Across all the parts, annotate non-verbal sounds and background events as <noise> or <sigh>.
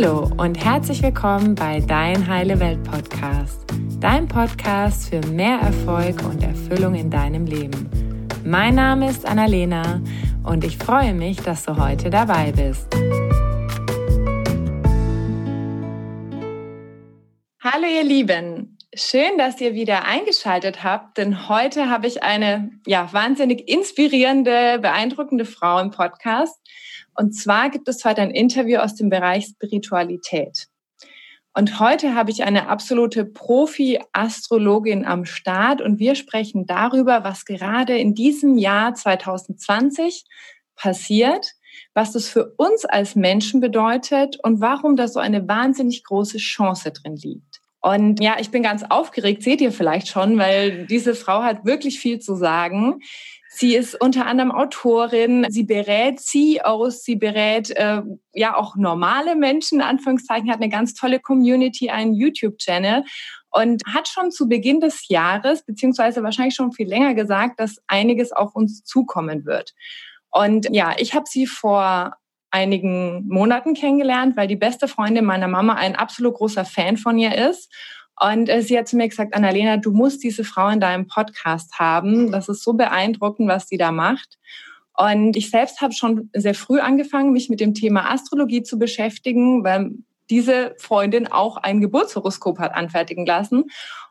Hallo und herzlich willkommen bei Dein Heile Welt Podcast, dein Podcast für mehr Erfolg und Erfüllung in deinem Leben. Mein Name ist Annalena und ich freue mich, dass du heute dabei bist. Hallo ihr Lieben, schön, dass ihr wieder eingeschaltet habt, denn heute habe ich eine ja wahnsinnig inspirierende, beeindruckende Frau im Podcast und zwar gibt es heute ein Interview aus dem Bereich Spiritualität. Und heute habe ich eine absolute Profi-Astrologin am Start und wir sprechen darüber, was gerade in diesem Jahr 2020 passiert, was das für uns als Menschen bedeutet und warum da so eine wahnsinnig große Chance drin liegt. Und ja, ich bin ganz aufgeregt, seht ihr vielleicht schon, weil diese Frau hat wirklich viel zu sagen. Sie ist unter anderem Autorin, sie berät CEOs, sie berät äh, ja auch normale Menschen, Anführungszeichen, hat eine ganz tolle Community, einen YouTube-Channel und hat schon zu Beginn des Jahres, beziehungsweise wahrscheinlich schon viel länger gesagt, dass einiges auf uns zukommen wird. Und ja, ich habe sie vor einigen Monaten kennengelernt, weil die beste Freundin meiner Mama ein absolut großer Fan von ihr ist. Und äh, sie hat zu mir gesagt, Annalena, du musst diese Frau in deinem Podcast haben. Das ist so beeindruckend, was sie da macht. Und ich selbst habe schon sehr früh angefangen, mich mit dem Thema Astrologie zu beschäftigen, weil diese Freundin auch ein Geburtshoroskop hat anfertigen lassen.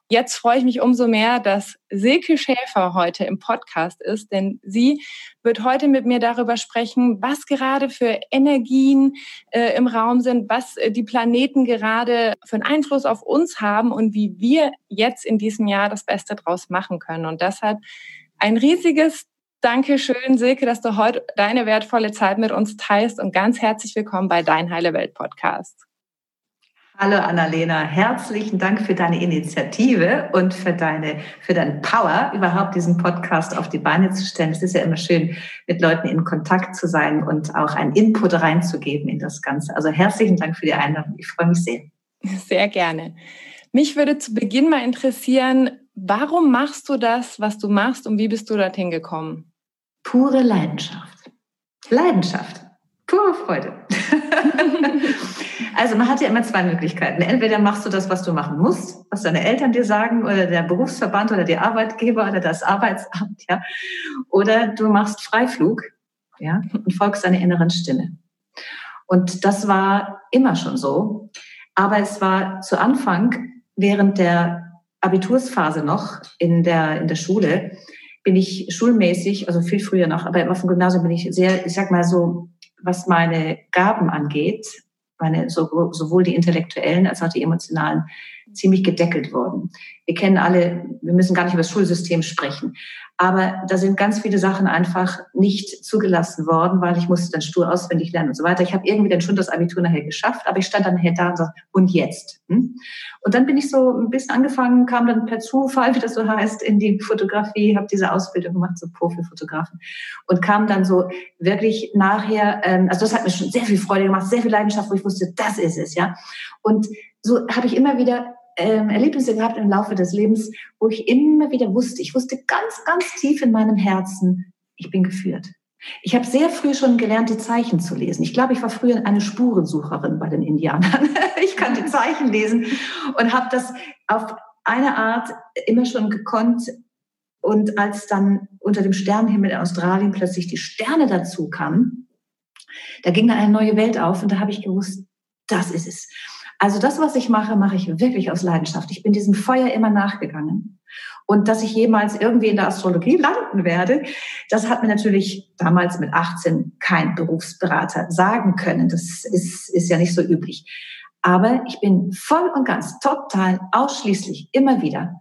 Jetzt freue ich mich umso mehr, dass Silke Schäfer heute im Podcast ist, denn sie wird heute mit mir darüber sprechen, was gerade für Energien äh, im Raum sind, was äh, die Planeten gerade für einen Einfluss auf uns haben und wie wir jetzt in diesem Jahr das Beste draus machen können. Und deshalb ein riesiges Dankeschön, Silke, dass du heute deine wertvolle Zeit mit uns teilst und ganz herzlich willkommen bei Dein Heile Welt Podcast. Hallo Annalena, herzlichen Dank für deine Initiative und für deine, für deinen Power, überhaupt diesen Podcast auf die Beine zu stellen. Es ist ja immer schön, mit Leuten in Kontakt zu sein und auch einen Input reinzugeben in das Ganze. Also herzlichen Dank für die Einladung. Ich freue mich sehr. Sehr gerne. Mich würde zu Beginn mal interessieren, warum machst du das, was du machst und wie bist du dorthin gekommen? Pure Leidenschaft. Leidenschaft. Pure Freude. <laughs> also man hat ja immer zwei Möglichkeiten. Entweder machst du das, was du machen musst, was deine Eltern dir sagen oder der Berufsverband oder der Arbeitgeber oder das Arbeitsamt, ja. Oder du machst Freiflug, ja, und folgst deiner inneren Stimme. Und das war immer schon so. Aber es war zu Anfang, während der Abitursphase noch in der, in der Schule, bin ich schulmäßig, also viel früher noch, aber auf dem Gymnasium bin ich sehr, ich sag mal so, was meine Gaben angeht, meine, sowohl die intellektuellen als auch die emotionalen, ziemlich gedeckelt worden. Wir kennen alle, wir müssen gar nicht über das Schulsystem sprechen, aber da sind ganz viele Sachen einfach nicht zugelassen worden, weil ich musste dann stur auswendig lernen und so weiter. Ich habe irgendwie dann schon das Abitur nachher geschafft, aber ich stand dann nachher da und sagte, und jetzt? Hm? Und dann bin ich so ein bisschen angefangen, kam dann per Zufall, <laughs> wie das so heißt, in die Fotografie, habe diese Ausbildung gemacht, so Profifotografen und kam dann so wirklich nachher, ähm, also das hat mir schon sehr viel Freude gemacht, sehr viel Leidenschaft, wo ich wusste, das ist es, ja. Und so habe ich immer wieder ähm, Erlebnisse gehabt im Laufe des Lebens, wo ich immer wieder wusste, ich wusste ganz, ganz tief in meinem Herzen, ich bin geführt. Ich habe sehr früh schon gelernt, die Zeichen zu lesen. Ich glaube, ich war früher eine Spurensucherin bei den Indianern. <laughs> Ich kann die Zeichen lesen und habe das auf eine Art immer schon gekonnt. Und als dann unter dem Sternenhimmel in Australien plötzlich die Sterne dazu kamen, da ging dann eine neue Welt auf und da habe ich gewusst, das ist es. Also das, was ich mache, mache ich wirklich aus Leidenschaft. Ich bin diesem Feuer immer nachgegangen. Und dass ich jemals irgendwie in der Astrologie landen werde, das hat mir natürlich damals mit 18 kein Berufsberater sagen können. Das ist, ist ja nicht so üblich. Aber ich bin voll und ganz, total, ausschließlich, immer wieder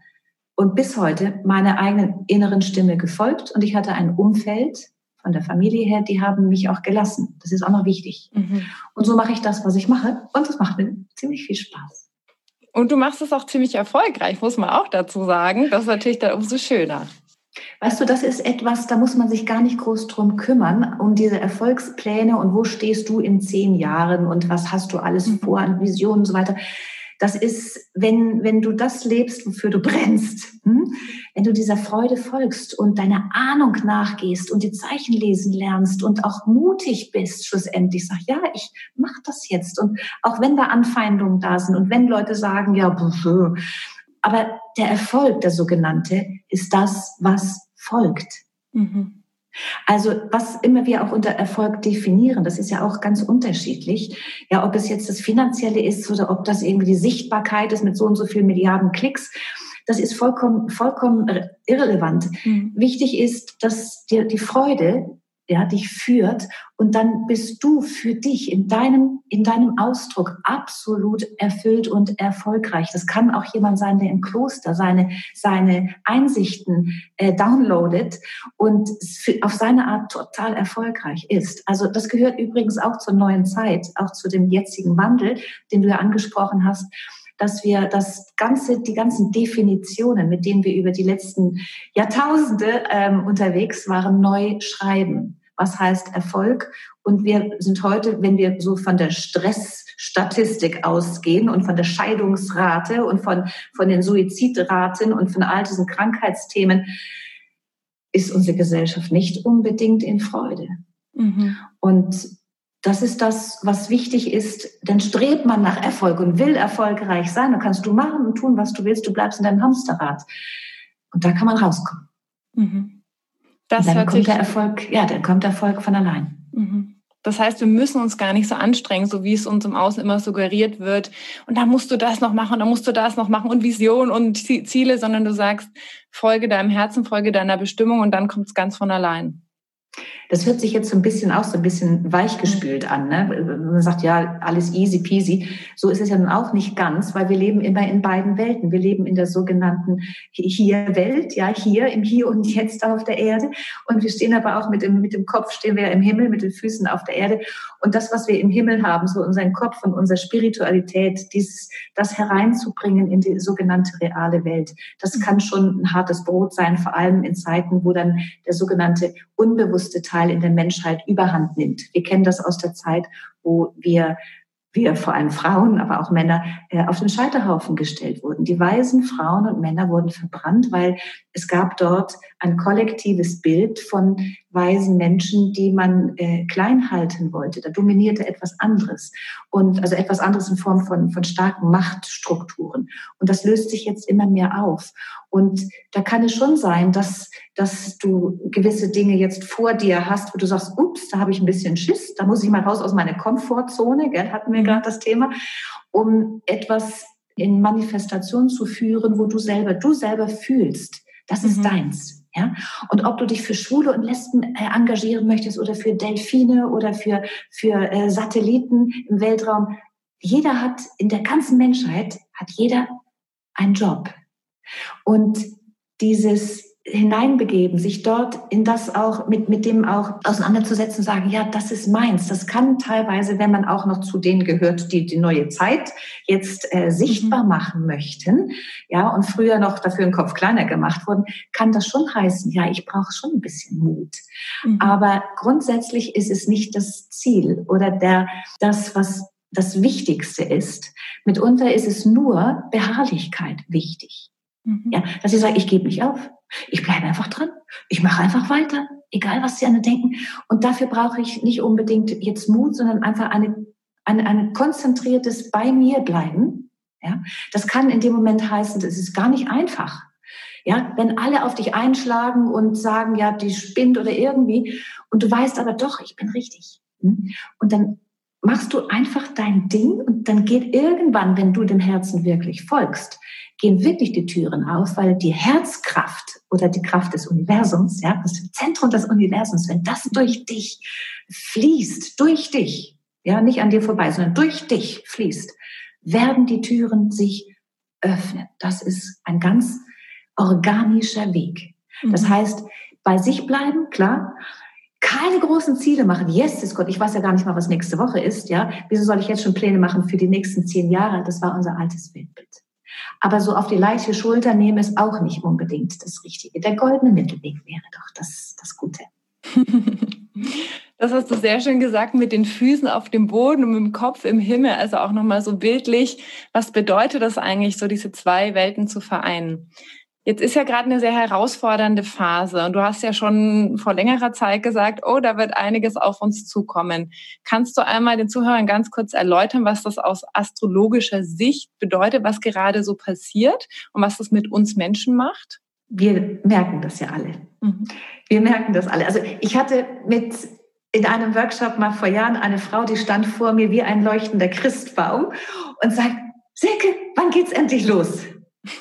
und bis heute meiner eigenen inneren Stimme gefolgt. Und ich hatte ein Umfeld, von der Familie her, die haben mich auch gelassen. Das ist auch noch wichtig. Mhm. Und so mache ich das, was ich mache. Und es macht mir ziemlich viel Spaß. Und du machst es auch ziemlich erfolgreich, muss man auch dazu sagen. Das ist natürlich dann umso schöner. Weißt du, das ist etwas, da muss man sich gar nicht groß drum kümmern, um diese Erfolgspläne und wo stehst du in zehn Jahren und was hast du alles mhm. vor an Visionen und so weiter. Das ist, wenn, wenn du das lebst, wofür du brennst, hm? wenn du dieser Freude folgst und deiner Ahnung nachgehst und die Zeichen lesen lernst und auch mutig bist, schlussendlich sag, ja, ich mach das jetzt. Und auch wenn da Anfeindungen da sind und wenn Leute sagen, ja, aber der Erfolg, der sogenannte, ist das, was folgt. Mhm. Also was immer wir auch unter Erfolg definieren, das ist ja auch ganz unterschiedlich. Ja, ob es jetzt das Finanzielle ist oder ob das irgendwie die Sichtbarkeit ist mit so und so vielen Milliarden Klicks, das ist vollkommen, vollkommen irrelevant. Mhm. Wichtig ist, dass dir die Freude ja, dich führt. Und dann bist du für dich in deinem, in deinem Ausdruck absolut erfüllt und erfolgreich. Das kann auch jemand sein, der im Kloster seine, seine Einsichten äh, downloadet und auf seine Art total erfolgreich ist. Also das gehört übrigens auch zur neuen Zeit, auch zu dem jetzigen Wandel, den du ja angesprochen hast dass wir das ganze, die ganzen Definitionen, mit denen wir über die letzten Jahrtausende ähm, unterwegs waren, neu schreiben. Was heißt Erfolg? Und wir sind heute, wenn wir so von der Stressstatistik ausgehen und von der Scheidungsrate und von, von den Suizidraten und von all diesen Krankheitsthemen, ist unsere Gesellschaft nicht unbedingt in Freude. Mhm. Und das ist das, was wichtig ist. Denn strebt man nach Erfolg und will erfolgreich sein, dann kannst du machen und tun, was du willst. Du bleibst in deinem Hamsterrad. Und da kann man rauskommen. Mhm. Das dann kommt der Erfolg, ja, dann kommt der Erfolg von allein. Mhm. Das heißt, wir müssen uns gar nicht so anstrengen, so wie es uns im Außen immer suggeriert wird. Und da musst du das noch machen, da musst du das noch machen und Vision und Ziele, sondern du sagst, folge deinem Herzen, folge deiner Bestimmung und dann kommt es ganz von allein. Das hört sich jetzt so ein bisschen auch so ein bisschen weichgespült an. Ne? Man sagt ja, alles easy peasy. So ist es ja nun auch nicht ganz, weil wir leben immer in beiden Welten. Wir leben in der sogenannten Hier-Welt, ja, hier, im Hier und Jetzt auf der Erde. Und wir stehen aber auch mit dem, mit dem Kopf stehen wir im Himmel, mit den Füßen auf der Erde. Und das, was wir im Himmel haben, so unseren Kopf und unsere Spiritualität, dieses, das hereinzubringen in die sogenannte reale Welt, das kann schon ein hartes Brot sein, vor allem in Zeiten, wo dann der sogenannte unbewusste Teil Teil in der Menschheit überhand nimmt. Wir kennen das aus der Zeit, wo wir wir vor allem Frauen, aber auch Männer äh, auf den Scheiterhaufen gestellt wurden. Die weisen Frauen und Männer wurden verbrannt, weil es gab dort ein kollektives Bild von weisen Menschen, die man äh, klein halten wollte. Da dominierte etwas anderes und also etwas anderes in Form von, von starken Machtstrukturen. Und das löst sich jetzt immer mehr auf. Und da kann es schon sein, dass, dass du gewisse Dinge jetzt vor dir hast, wo du sagst, ups, da habe ich ein bisschen Schiss, da muss ich mal raus aus meiner Komfortzone, gell, hatten wir gerade das Thema, um etwas in Manifestation zu führen, wo du selber, du selber fühlst, das ist mhm. deins. Ja? Und ob du dich für Schwule und Lesben äh, engagieren möchtest oder für Delfine oder für, für äh, Satelliten im Weltraum, jeder hat in der ganzen Menschheit, hat jeder einen Job. Und dieses hineinbegeben, sich dort in das auch mit, mit dem auch auseinanderzusetzen, sagen, ja, das ist meins. Das kann teilweise, wenn man auch noch zu denen gehört, die die neue Zeit jetzt äh, sichtbar mhm. machen möchten, ja, und früher noch dafür den Kopf kleiner gemacht wurden, kann das schon heißen, ja, ich brauche schon ein bisschen Mut. Mhm. Aber grundsätzlich ist es nicht das Ziel oder der, das, was das Wichtigste ist. Mitunter ist es nur Beharrlichkeit wichtig. Mhm. Ja, dass ich sage, ich gebe nicht auf. Ich bleibe einfach dran. Ich mache einfach weiter, egal was sie an denken. Und dafür brauche ich nicht unbedingt jetzt Mut, sondern einfach eine, eine, ein konzentriertes bei mir bleiben. Ja, das kann in dem Moment heißen, das ist gar nicht einfach. Ja, wenn alle auf dich einschlagen und sagen, ja, die spinnt oder irgendwie, und du weißt aber doch, ich bin richtig. Hm? Und dann machst du einfach dein Ding und dann geht irgendwann, wenn du dem Herzen wirklich folgst, gehen wirklich die Türen auf, weil die Herzkraft oder die Kraft des Universums, ja, das Zentrum des Universums, wenn das durch dich fließt, durch dich, ja, nicht an dir vorbei, sondern durch dich fließt, werden die Türen sich öffnen. Das ist ein ganz organischer Weg. Das mhm. heißt, bei sich bleiben, klar, keine großen Ziele machen. Yes, ist Gott. Ich weiß ja gar nicht mal, was nächste Woche ist. Ja, wieso soll ich jetzt schon Pläne machen für die nächsten zehn Jahre? Das war unser altes Weltbild. Aber so auf die leichte Schulter nehmen ist auch nicht unbedingt das Richtige. Der goldene Mittelweg wäre doch das, das Gute. <laughs> Das hast du sehr schön gesagt, mit den Füßen auf dem Boden und mit dem Kopf im Himmel. Also auch nochmal so bildlich. Was bedeutet das eigentlich, so diese zwei Welten zu vereinen? Jetzt ist ja gerade eine sehr herausfordernde Phase und du hast ja schon vor längerer Zeit gesagt, oh, da wird einiges auf uns zukommen. Kannst du einmal den Zuhörern ganz kurz erläutern, was das aus astrologischer Sicht bedeutet, was gerade so passiert und was das mit uns Menschen macht? Wir merken das ja alle. Mhm. Wir merken das alle. Also ich hatte mit in einem Workshop mal vor Jahren eine Frau, die stand vor mir wie ein leuchtender Christbaum und sagt, Silke, wann geht's endlich los? <laughs>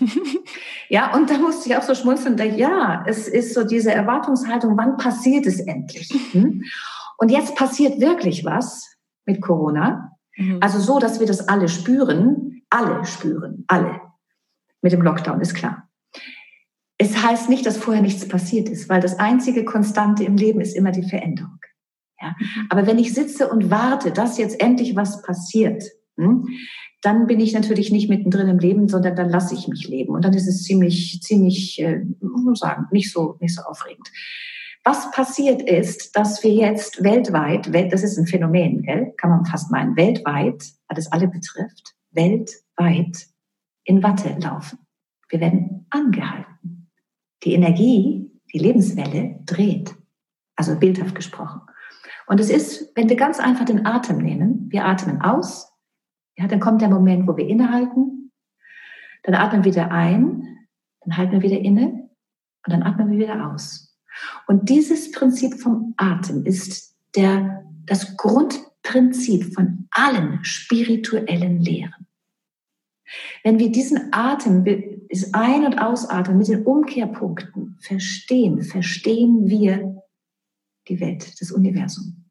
ja, und da musste ich auch so schmunzeln, ja, es ist so diese Erwartungshaltung, wann passiert es endlich? Hm? Und jetzt passiert wirklich was mit Corona. Mhm. Also so, dass wir das alle spüren, alle spüren, alle. Mit dem Lockdown ist klar. Es heißt nicht, dass vorher nichts passiert ist, weil das einzige Konstante im Leben ist immer die Veränderung. Ja? Mhm. Aber wenn ich sitze und warte, dass jetzt endlich was passiert, hm, dann bin ich natürlich nicht mittendrin im Leben, sondern dann lasse ich mich leben. Und dann ist es ziemlich, ziemlich, äh, muss sagen, nicht so, nicht so aufregend. Was passiert ist, dass wir jetzt weltweit, das ist ein Phänomen, gell? kann man fast meinen, weltweit, weil es alle betrifft, weltweit in Watte laufen. Wir werden angehalten. Die Energie, die Lebenswelle dreht. Also bildhaft gesprochen. Und es ist, wenn wir ganz einfach den Atem nehmen, wir atmen aus, ja, dann kommt der Moment, wo wir innehalten, dann atmen wir wieder ein, dann halten wir wieder inne und dann atmen wir wieder aus. Und dieses Prinzip vom Atem ist der, das Grundprinzip von allen spirituellen Lehren. Wenn wir diesen Atem, das Ein- und Ausatmen mit den Umkehrpunkten verstehen, verstehen wir die Welt, das Universum.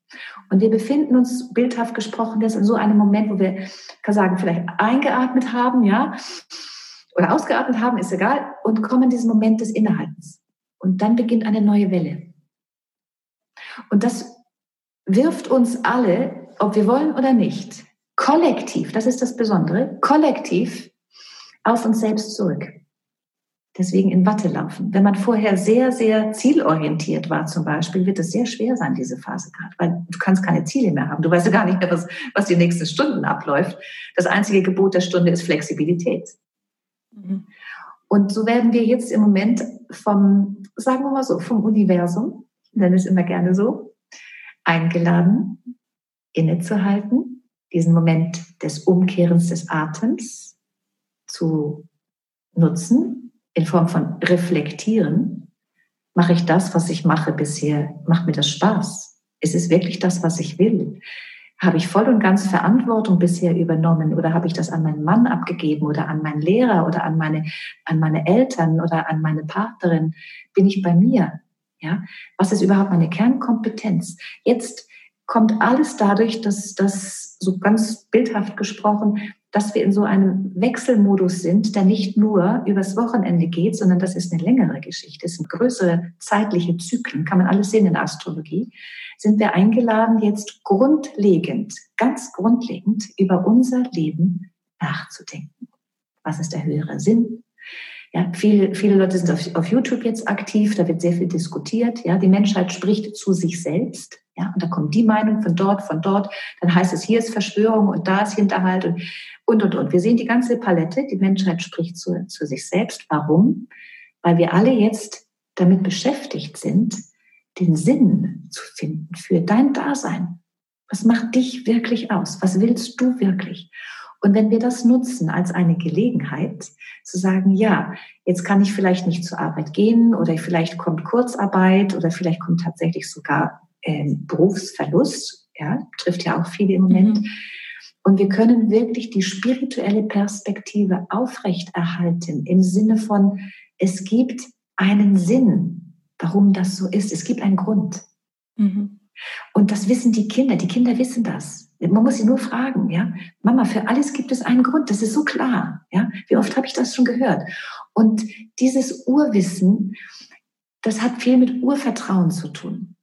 Und wir befinden uns, bildhaft gesprochen, das in so einem Moment, wo wir, kann sagen, vielleicht eingeatmet haben, ja, oder ausgeatmet haben, ist egal, und kommen in diesen Moment des Innehaltens. Und dann beginnt eine neue Welle. Und das wirft uns alle, ob wir wollen oder nicht, kollektiv, das ist das Besondere, kollektiv auf uns selbst zurück deswegen in Watte laufen. Wenn man vorher sehr, sehr zielorientiert war zum Beispiel, wird es sehr schwer sein, diese Phase gerade, weil du kannst keine Ziele mehr haben. Du weißt ja gar nicht mehr, was, was die nächsten Stunden abläuft. Das einzige Gebot der Stunde ist Flexibilität. Mhm. Und so werden wir jetzt im Moment vom, sagen wir mal so, vom Universum, ich nenne es immer gerne so, eingeladen, innezuhalten, diesen Moment des Umkehrens des Atems zu nutzen, in Form von reflektieren, mache ich das, was ich mache bisher, macht mir das Spaß? Ist es wirklich das, was ich will? Habe ich voll und ganz Verantwortung bisher übernommen oder habe ich das an meinen Mann abgegeben oder an meinen Lehrer oder an meine, an meine Eltern oder an meine Partnerin? Bin ich bei mir? Ja? Was ist überhaupt meine Kernkompetenz? Jetzt kommt alles dadurch, dass das so ganz bildhaft gesprochen dass wir in so einem Wechselmodus sind, der nicht nur übers Wochenende geht, sondern das ist eine längere Geschichte, es sind größere zeitliche Zyklen, kann man alles sehen in der Astrologie, sind wir eingeladen, jetzt grundlegend, ganz grundlegend über unser Leben nachzudenken. Was ist der höhere Sinn? Ja, viele, viele Leute sind auf, auf YouTube jetzt aktiv, da wird sehr viel diskutiert. Ja, die Menschheit spricht zu sich selbst. Ja, und da kommt die Meinung von dort, von dort. Dann heißt es, hier ist Verschwörung und da ist Hinterhalt und, und, und, und. Wir sehen die ganze Palette. Die Menschheit spricht zu, zu sich selbst. Warum? Weil wir alle jetzt damit beschäftigt sind, den Sinn zu finden für dein Dasein. Was macht dich wirklich aus? Was willst du wirklich? Und wenn wir das nutzen als eine Gelegenheit, zu sagen, ja, jetzt kann ich vielleicht nicht zur Arbeit gehen oder vielleicht kommt Kurzarbeit oder vielleicht kommt tatsächlich sogar äh, Berufsverlust, ja, trifft ja auch viele im Moment. Mhm. Und wir können wirklich die spirituelle Perspektive aufrechterhalten im Sinne von, es gibt einen Sinn, warum das so ist. Es gibt einen Grund. Mhm. Und das wissen die Kinder. Die Kinder wissen das. Man muss sie nur fragen, ja. Mama, für alles gibt es einen Grund. Das ist so klar, ja. Wie oft habe ich das schon gehört? Und dieses Urwissen, das hat viel mit Urvertrauen zu tun.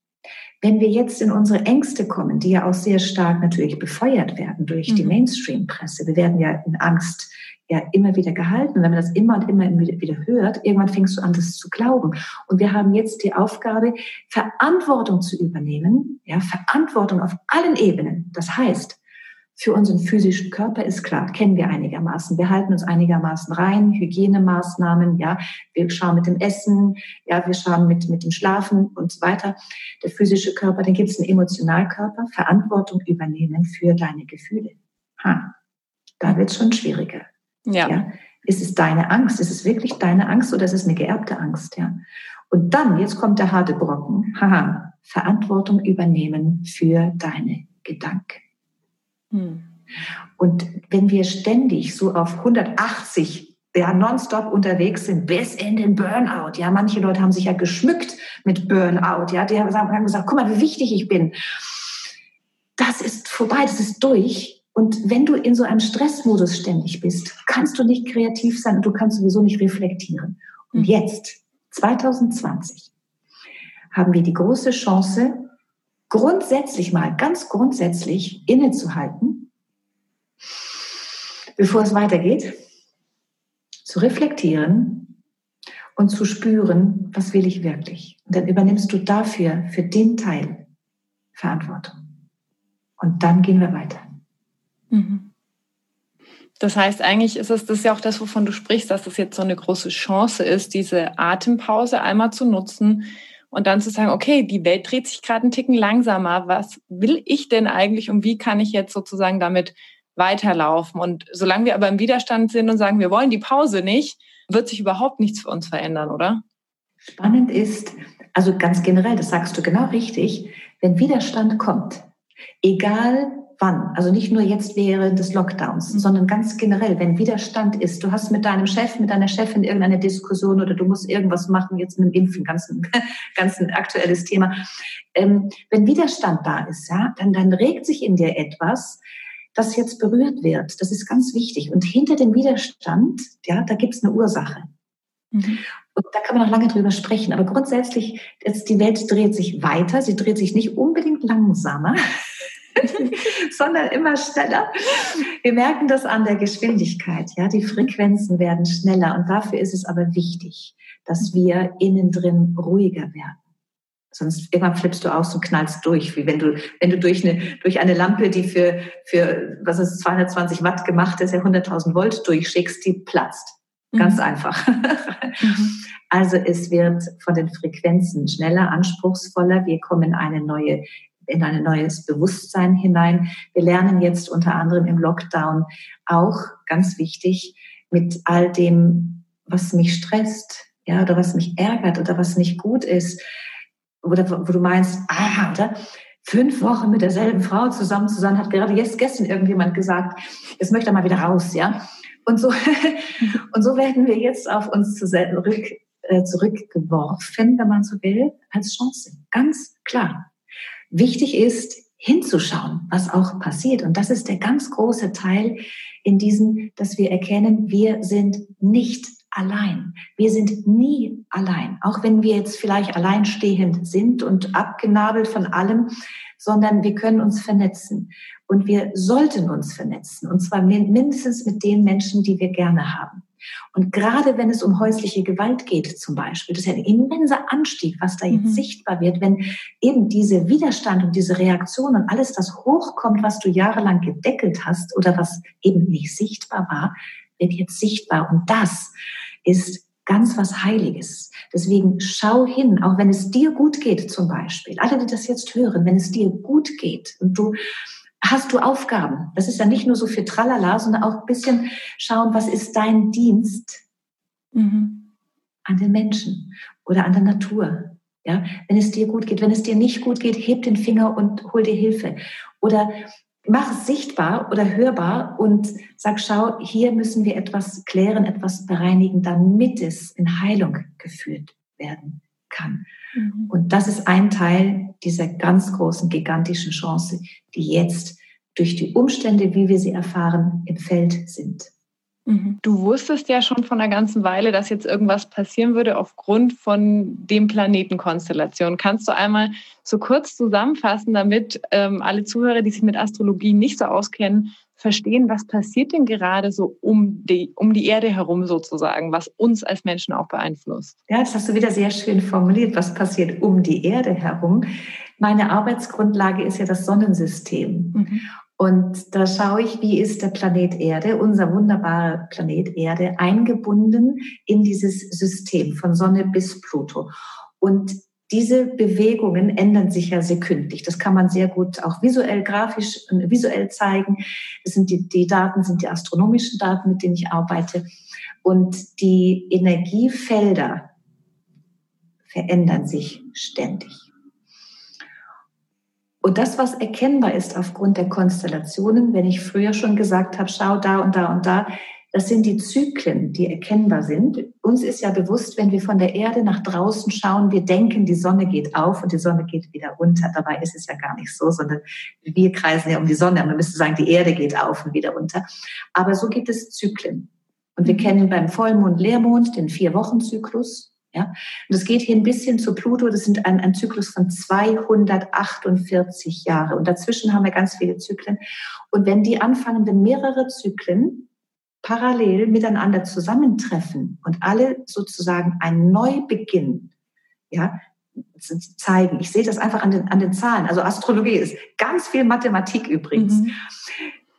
Wenn wir jetzt in unsere Ängste kommen, die ja auch sehr stark natürlich befeuert werden durch mhm. die Mainstream-Presse, wir werden ja in Angst ja immer wieder gehalten. Und wenn man das immer und immer wieder hört, irgendwann fängst du an, das zu glauben. Und wir haben jetzt die Aufgabe, Verantwortung zu übernehmen, ja, Verantwortung auf allen Ebenen. Das heißt, für unseren physischen Körper ist klar, kennen wir einigermaßen. Wir halten uns einigermaßen rein, Hygienemaßnahmen, ja, wir schauen mit dem Essen, ja, wir schauen mit, mit dem Schlafen und so weiter. Der physische Körper, dann gibt es einen Emotionalkörper, Verantwortung übernehmen für deine Gefühle. Ha, da wird es schon schwieriger. Ja. ja. Ist es deine Angst? Ist es wirklich deine Angst oder ist es eine geerbte Angst? Ja. Und dann, jetzt kommt der harte Brocken. Haha, Verantwortung übernehmen für deine Gedanken. Hm. Und wenn wir ständig so auf 180 ja, nonstop unterwegs sind bis in den Burnout. Ja, manche Leute haben sich ja geschmückt mit Burnout. Ja, die haben gesagt, guck mal, wie wichtig ich bin. Das ist vorbei, das ist durch. Und wenn du in so einem Stressmodus ständig bist, kannst du nicht kreativ sein und du kannst sowieso nicht reflektieren. Und hm. jetzt, 2020, haben wir die große Chance, grundsätzlich mal, ganz grundsätzlich innezuhalten, bevor es weitergeht, zu reflektieren und zu spüren, was will ich wirklich. Und dann übernimmst du dafür, für den Teil Verantwortung. Und dann gehen wir weiter. Mhm. Das heißt, eigentlich ist es das ja auch das, wovon du sprichst, dass es jetzt so eine große Chance ist, diese Atempause einmal zu nutzen, und dann zu sagen, okay, die Welt dreht sich gerade einen Ticken langsamer. Was will ich denn eigentlich und wie kann ich jetzt sozusagen damit weiterlaufen? Und solange wir aber im Widerstand sind und sagen, wir wollen die Pause nicht, wird sich überhaupt nichts für uns verändern, oder? Spannend ist, also ganz generell, das sagst du genau richtig, wenn Widerstand kommt, egal wann, also nicht nur jetzt während des Lockdowns, mhm. sondern ganz generell, wenn Widerstand ist, du hast mit deinem Chef, mit deiner Chefin irgendeine Diskussion oder du musst irgendwas machen, jetzt mit dem Impfen, ganz, <laughs> ganz ein aktuelles Thema. Ähm, wenn Widerstand da ist, ja, dann, dann regt sich in dir etwas, das jetzt berührt wird. Das ist ganz wichtig. Und hinter dem Widerstand, ja, da gibt es eine Ursache. Mhm. Und da kann man noch lange drüber sprechen. Aber grundsätzlich, jetzt die Welt dreht sich weiter. Sie dreht sich nicht unbedingt langsamer. <laughs> sondern immer schneller. Wir merken das an der Geschwindigkeit. Ja, die Frequenzen werden schneller und dafür ist es aber wichtig, dass wir innen drin ruhiger werden. Sonst irgendwann flippst du aus und knallst durch, wie wenn du, wenn du durch eine, durch eine Lampe, die für, für, was ist 220 Watt gemacht ist, ja 100.000 Volt durchschickst, die platzt. Ganz mhm. einfach. mhm. Also es wird von den Frequenzen schneller, anspruchsvoller. Wir kommen in eine neue in ein neues Bewusstsein hinein. Wir lernen jetzt unter anderem im Lockdown auch, ganz wichtig, mit all dem, was mich stresst, ja, oder was mich ärgert oder was nicht gut ist, oder wo du meinst, ah, oder? Fünf Wochen mit derselben Frau zusammen zu sein, hat gerade jetzt gestern irgendjemand gesagt, jetzt möchte er mal wieder raus, ja. Und so, <laughs> und so werden wir jetzt auf uns zurück, äh, zurückgeworfen, wenn man so will, als Chance. Ganz klar. Wichtig ist, hinzuschauen, was auch passiert. Und das ist der ganz große Teil in diesem, dass wir erkennen, wir sind nicht allein. Wir sind nie allein. Auch wenn wir jetzt vielleicht alleinstehend sind und abgenabelt von allem, sondern wir können uns vernetzen. Und wir sollten uns vernetzen. Und zwar mindestens mit den Menschen, die wir gerne haben. Und gerade wenn es um häusliche Gewalt geht zum Beispiel, das ist ja ein immenser Anstieg, was da jetzt mhm. sichtbar wird, wenn eben diese Widerstand und diese Reaktion und alles das hochkommt, was du jahrelang gedeckelt hast oder was eben nicht sichtbar war, wird jetzt sichtbar. Und das ist ganz was Heiliges. Deswegen schau hin, auch wenn es dir gut geht zum Beispiel. Alle, die das jetzt hören, wenn es dir gut geht und du hast du Aufgaben. Das ist ja nicht nur so für Tralala, sondern auch ein bisschen schauen, was ist dein Dienst mhm. an den Menschen oder an der Natur. Ja, wenn es dir gut geht, wenn es dir nicht gut geht, heb den Finger und hol dir Hilfe. Oder mach es sichtbar oder hörbar und sag, schau, hier müssen wir etwas klären, etwas bereinigen, damit es in Heilung geführt werden kann. Mhm. Und das ist ein Teil dieser ganz großen, gigantischen Chance, die jetzt durch die Umstände, wie wir sie erfahren, im Feld sind. Mhm. Du wusstest ja schon von einer ganzen Weile, dass jetzt irgendwas passieren würde aufgrund von dem Planetenkonstellation. Kannst du einmal so kurz zusammenfassen, damit ähm, alle Zuhörer, die sich mit Astrologie nicht so auskennen, verstehen, was passiert denn gerade so um die, um die Erde herum sozusagen, was uns als Menschen auch beeinflusst? Ja, das hast du wieder sehr schön formuliert. Was passiert um die Erde herum? Meine Arbeitsgrundlage ist ja das Sonnensystem. Mhm. Und da schaue ich, wie ist der Planet Erde, unser wunderbarer Planet Erde, eingebunden in dieses System von Sonne bis Pluto. Und diese Bewegungen ändern sich ja sekündlich. Das kann man sehr gut auch visuell, grafisch, visuell zeigen. Das sind die, die Daten, sind die astronomischen Daten, mit denen ich arbeite. Und die Energiefelder verändern sich ständig. Und das, was erkennbar ist aufgrund der Konstellationen, wenn ich früher schon gesagt habe, schau da und da und da, das sind die Zyklen, die erkennbar sind. Uns ist ja bewusst, wenn wir von der Erde nach draußen schauen, wir denken, die Sonne geht auf und die Sonne geht wieder unter. Dabei ist es ja gar nicht so, sondern wir kreisen ja um die Sonne. Man müsste sagen, die Erde geht auf und wieder unter. Aber so gibt es Zyklen. Und wir kennen beim Vollmond, Leermond den Vier-Wochen-Zyklus. Ja? Und es geht hier ein bisschen zu Pluto, das sind ein, ein Zyklus von 248 Jahre. Und dazwischen haben wir ganz viele Zyklen. Und wenn die anfangen, wenn mehrere Zyklen parallel miteinander zusammentreffen und alle sozusagen einen Neubeginn, ja, zeigen. Ich sehe das einfach an den, an den Zahlen. Also Astrologie ist ganz viel Mathematik übrigens. Mhm.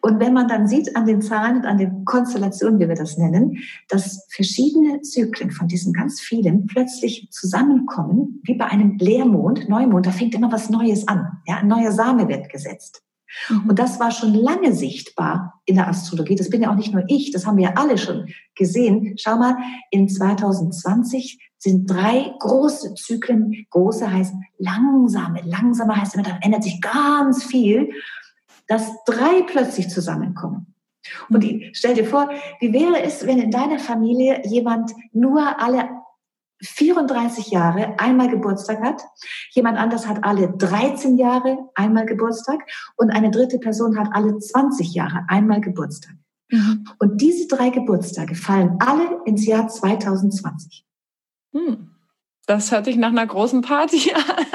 Und wenn man dann sieht an den Zahlen und an den Konstellationen, wie wir das nennen, dass verschiedene Zyklen von diesen ganz vielen plötzlich zusammenkommen, wie bei einem Leermond, Neumond, da fängt immer was Neues an. Ja, ein neuer Same wird gesetzt. Mhm. Und das war schon lange sichtbar in der Astrologie. Das bin ja auch nicht nur ich, das haben wir ja alle schon gesehen. Schau mal, in 2020 sind drei große Zyklen, große heißt langsame, langsame heißt immer, da ändert sich ganz viel dass drei plötzlich zusammenkommen. Und ich, stell dir vor, wie wäre es, wenn in deiner Familie jemand nur alle 34 Jahre einmal Geburtstag hat, jemand anders hat alle 13 Jahre einmal Geburtstag und eine dritte Person hat alle 20 Jahre einmal Geburtstag. Mhm. Und diese drei Geburtstage fallen alle ins Jahr 2020. Hm. Das hört sich nach einer großen Party <laughs> an.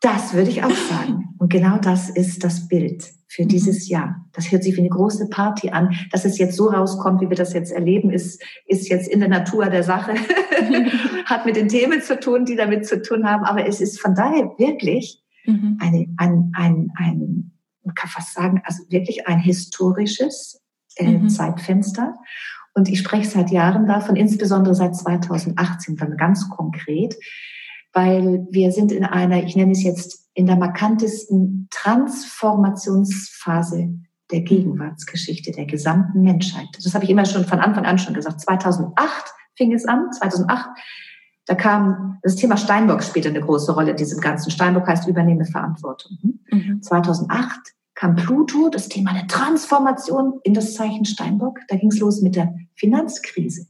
Das würde ich auch sagen. Und genau das ist das Bild für mhm. dieses Jahr. Das hört sich wie eine große Party an. Dass es jetzt so rauskommt, wie wir das jetzt erleben, ist, ist jetzt in der Natur der Sache. <laughs> Hat mit den Themen zu tun, die damit zu tun haben. Aber es ist von daher wirklich mhm. eine, ein, ein, ein, man kann fast sagen, also wirklich ein historisches äh, mhm. Zeitfenster. Und ich spreche seit Jahren davon, insbesondere seit 2018, dann ganz konkret, weil wir sind in einer, ich nenne es jetzt, in der markantesten Transformationsphase der Gegenwartsgeschichte der gesamten Menschheit. Das habe ich immer schon von Anfang an schon gesagt. 2008 fing es an, 2008 da kam das Thema Steinbock spielte eine große Rolle in diesem ganzen. Steinbock heißt übernehme Verantwortung. Mhm. 2008 kam Pluto, das Thema der Transformation in das Zeichen Steinbock. Da ging es los mit der Finanzkrise.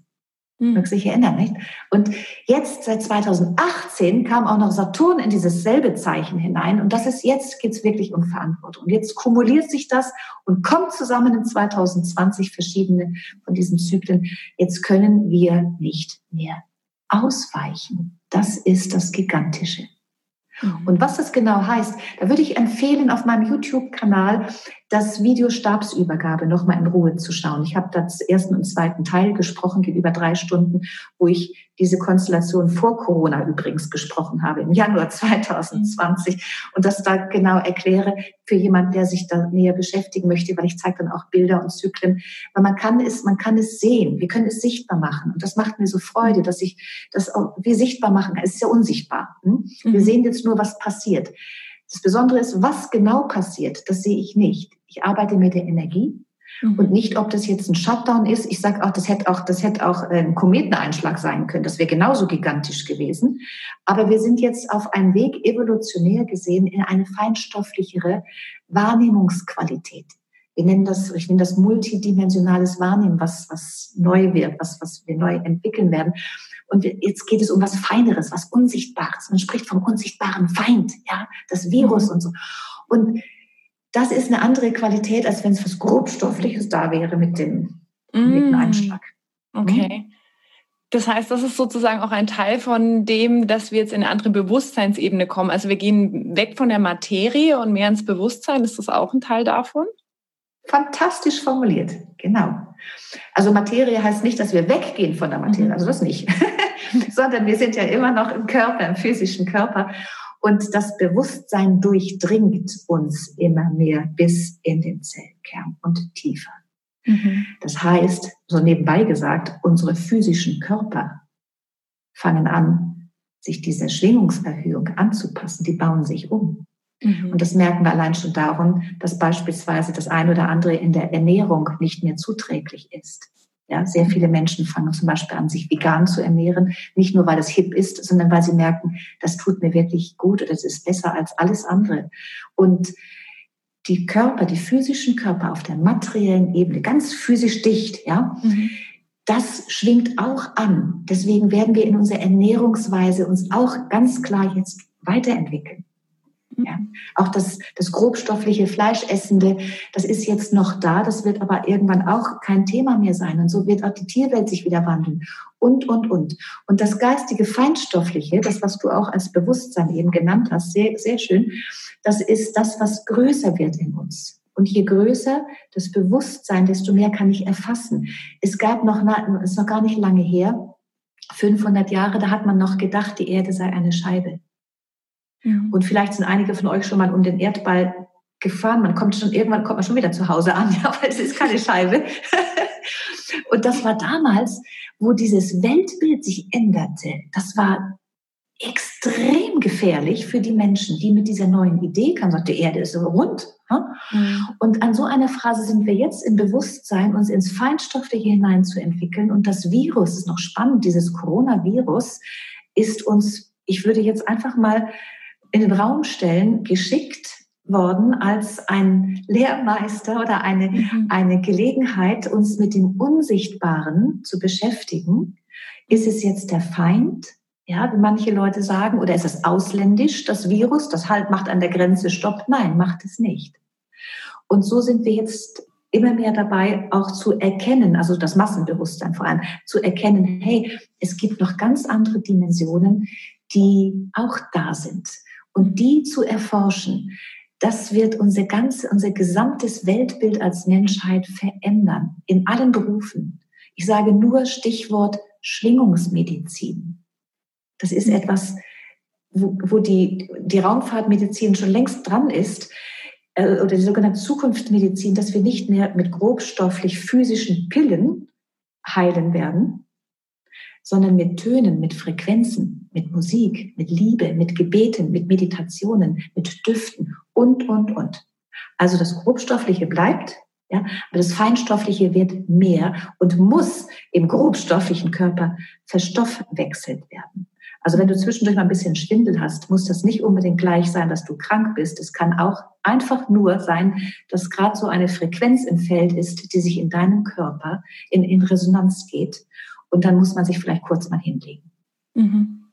Hm. Mag sich erinnern, nicht? Und jetzt, seit 2018, kam auch noch Saturn in dieses selbe Zeichen hinein. Und das ist, jetzt geht's wirklich um Verantwortung. Und jetzt kumuliert sich das und kommt zusammen in 2020 verschiedene von diesen Zyklen. Jetzt können wir nicht mehr ausweichen. Das ist das Gigantische. Mhm. Und was das genau heißt, da würde ich empfehlen, auf meinem YouTube-Kanal das Video Stabsübergabe nochmal in Ruhe zu schauen. Ich habe das ersten und zweiten Teil gesprochen, geht über drei Stunden, wo ich diese Konstellation vor Corona übrigens gesprochen habe, im Januar 2020 und das da genau erkläre für jemanden, der sich da näher beschäftigen möchte, weil ich zeige dann auch Bilder und Zyklen. Weil man kann es, man kann es sehen, wir können es sichtbar machen und das macht mir so Freude, dass ich das auch wie sichtbar machen kann. Es ist ja unsichtbar. Hm? Wir mhm. sehen jetzt nur, was passiert. Das Besondere ist, was genau passiert, das sehe ich nicht. Ich arbeite mit der Energie Mhm. Und nicht, ob das jetzt ein Shutdown ist. Ich sage auch, das hätte auch, das hätte auch ein Kometeneinschlag sein können. Das wäre genauso gigantisch gewesen. Aber wir sind jetzt auf einem Weg, evolutionär gesehen, in eine feinstofflichere Wahrnehmungsqualität. Wir nennen das, ich nenne das multidimensionales Wahrnehmen, was, was neu wird, was, was wir neu entwickeln werden. Und jetzt geht es um was Feineres, was Unsichtbares. Man spricht vom unsichtbaren Feind, ja, das Virus mhm. und so. Und das ist eine andere Qualität, als wenn es was Grobstoffliches da wäre mit dem mm. Einschlag. Okay. Das heißt, das ist sozusagen auch ein Teil von dem, dass wir jetzt in eine andere Bewusstseinsebene kommen. Also wir gehen weg von der Materie und mehr ins Bewusstsein. Ist das auch ein Teil davon? Fantastisch formuliert, genau. Also Materie heißt nicht, dass wir weggehen von der Materie, mhm. also das nicht, <laughs> sondern wir sind ja immer noch im Körper, im physischen Körper. Und das Bewusstsein durchdringt uns immer mehr bis in den Zellkern und tiefer. Mhm. Das heißt, so nebenbei gesagt, unsere physischen Körper fangen an, sich dieser Schwingungserhöhung anzupassen. Die bauen sich um. Mhm. Und das merken wir allein schon darum, dass beispielsweise das eine oder andere in der Ernährung nicht mehr zuträglich ist. Ja, sehr viele Menschen fangen zum Beispiel an, sich vegan zu ernähren, nicht nur weil es hip ist, sondern weil sie merken, das tut mir wirklich gut oder es ist besser als alles andere. Und die Körper, die physischen Körper auf der materiellen Ebene, ganz physisch dicht, ja, mhm. das schwingt auch an. Deswegen werden wir in unserer Ernährungsweise uns auch ganz klar jetzt weiterentwickeln. Ja. Auch das, das grobstoffliche Fleischessende, das ist jetzt noch da, das wird aber irgendwann auch kein Thema mehr sein. Und so wird auch die Tierwelt sich wieder wandeln. Und, und, und. Und das geistige Feinstoffliche, das, was du auch als Bewusstsein eben genannt hast, sehr, sehr schön, das ist das, was größer wird in uns. Und je größer das Bewusstsein, desto mehr kann ich erfassen. Es gab noch, ist noch gar nicht lange her, 500 Jahre, da hat man noch gedacht, die Erde sei eine Scheibe. Mhm. Und vielleicht sind einige von euch schon mal um den Erdball gefahren. Man kommt schon, irgendwann kommt man schon wieder zu Hause an, <laughs> ja, weil es ist keine Scheibe. <laughs> Und das war damals, wo dieses Weltbild sich änderte. Das war extrem gefährlich für die Menschen, die mit dieser neuen Idee kamen, sagt, die Erde ist so rund. Mhm. Und an so einer Phrase sind wir jetzt im Bewusstsein, uns ins Feinstoffliche hineinzuentwickeln. Und das Virus ist noch spannend, dieses Coronavirus ist uns, ich würde jetzt einfach mal in den Raum stellen, geschickt worden als ein Lehrmeister oder eine, mhm. eine Gelegenheit, uns mit dem Unsichtbaren zu beschäftigen. Ist es jetzt der Feind? Ja, wie manche Leute sagen, oder ist es ausländisch, das Virus, das halt macht an der Grenze Stopp? Nein, macht es nicht. Und so sind wir jetzt immer mehr dabei, auch zu erkennen, also das Massenbewusstsein vor allem, zu erkennen, hey, es gibt noch ganz andere Dimensionen, die auch da sind. Und die zu erforschen, das wird unser ganzes, unser gesamtes Weltbild als Menschheit verändern. In allen Berufen. Ich sage nur Stichwort Schwingungsmedizin. Das ist mhm. etwas, wo, wo die, die Raumfahrtmedizin schon längst dran ist, äh, oder die sogenannte Zukunftsmedizin, dass wir nicht mehr mit grobstofflich physischen Pillen heilen werden, sondern mit Tönen, mit Frequenzen, mit Musik, mit Liebe, mit Gebeten, mit Meditationen, mit Düften und, und, und. Also das Grobstoffliche bleibt, ja, aber das Feinstoffliche wird mehr und muss im grobstofflichen Körper verstoffwechselt werden. Also wenn du zwischendurch mal ein bisschen Schwindel hast, muss das nicht unbedingt gleich sein, dass du krank bist. Es kann auch einfach nur sein, dass gerade so eine Frequenz im Feld ist, die sich in deinem Körper in, in Resonanz geht. Und dann muss man sich vielleicht kurz mal hinlegen. Mhm.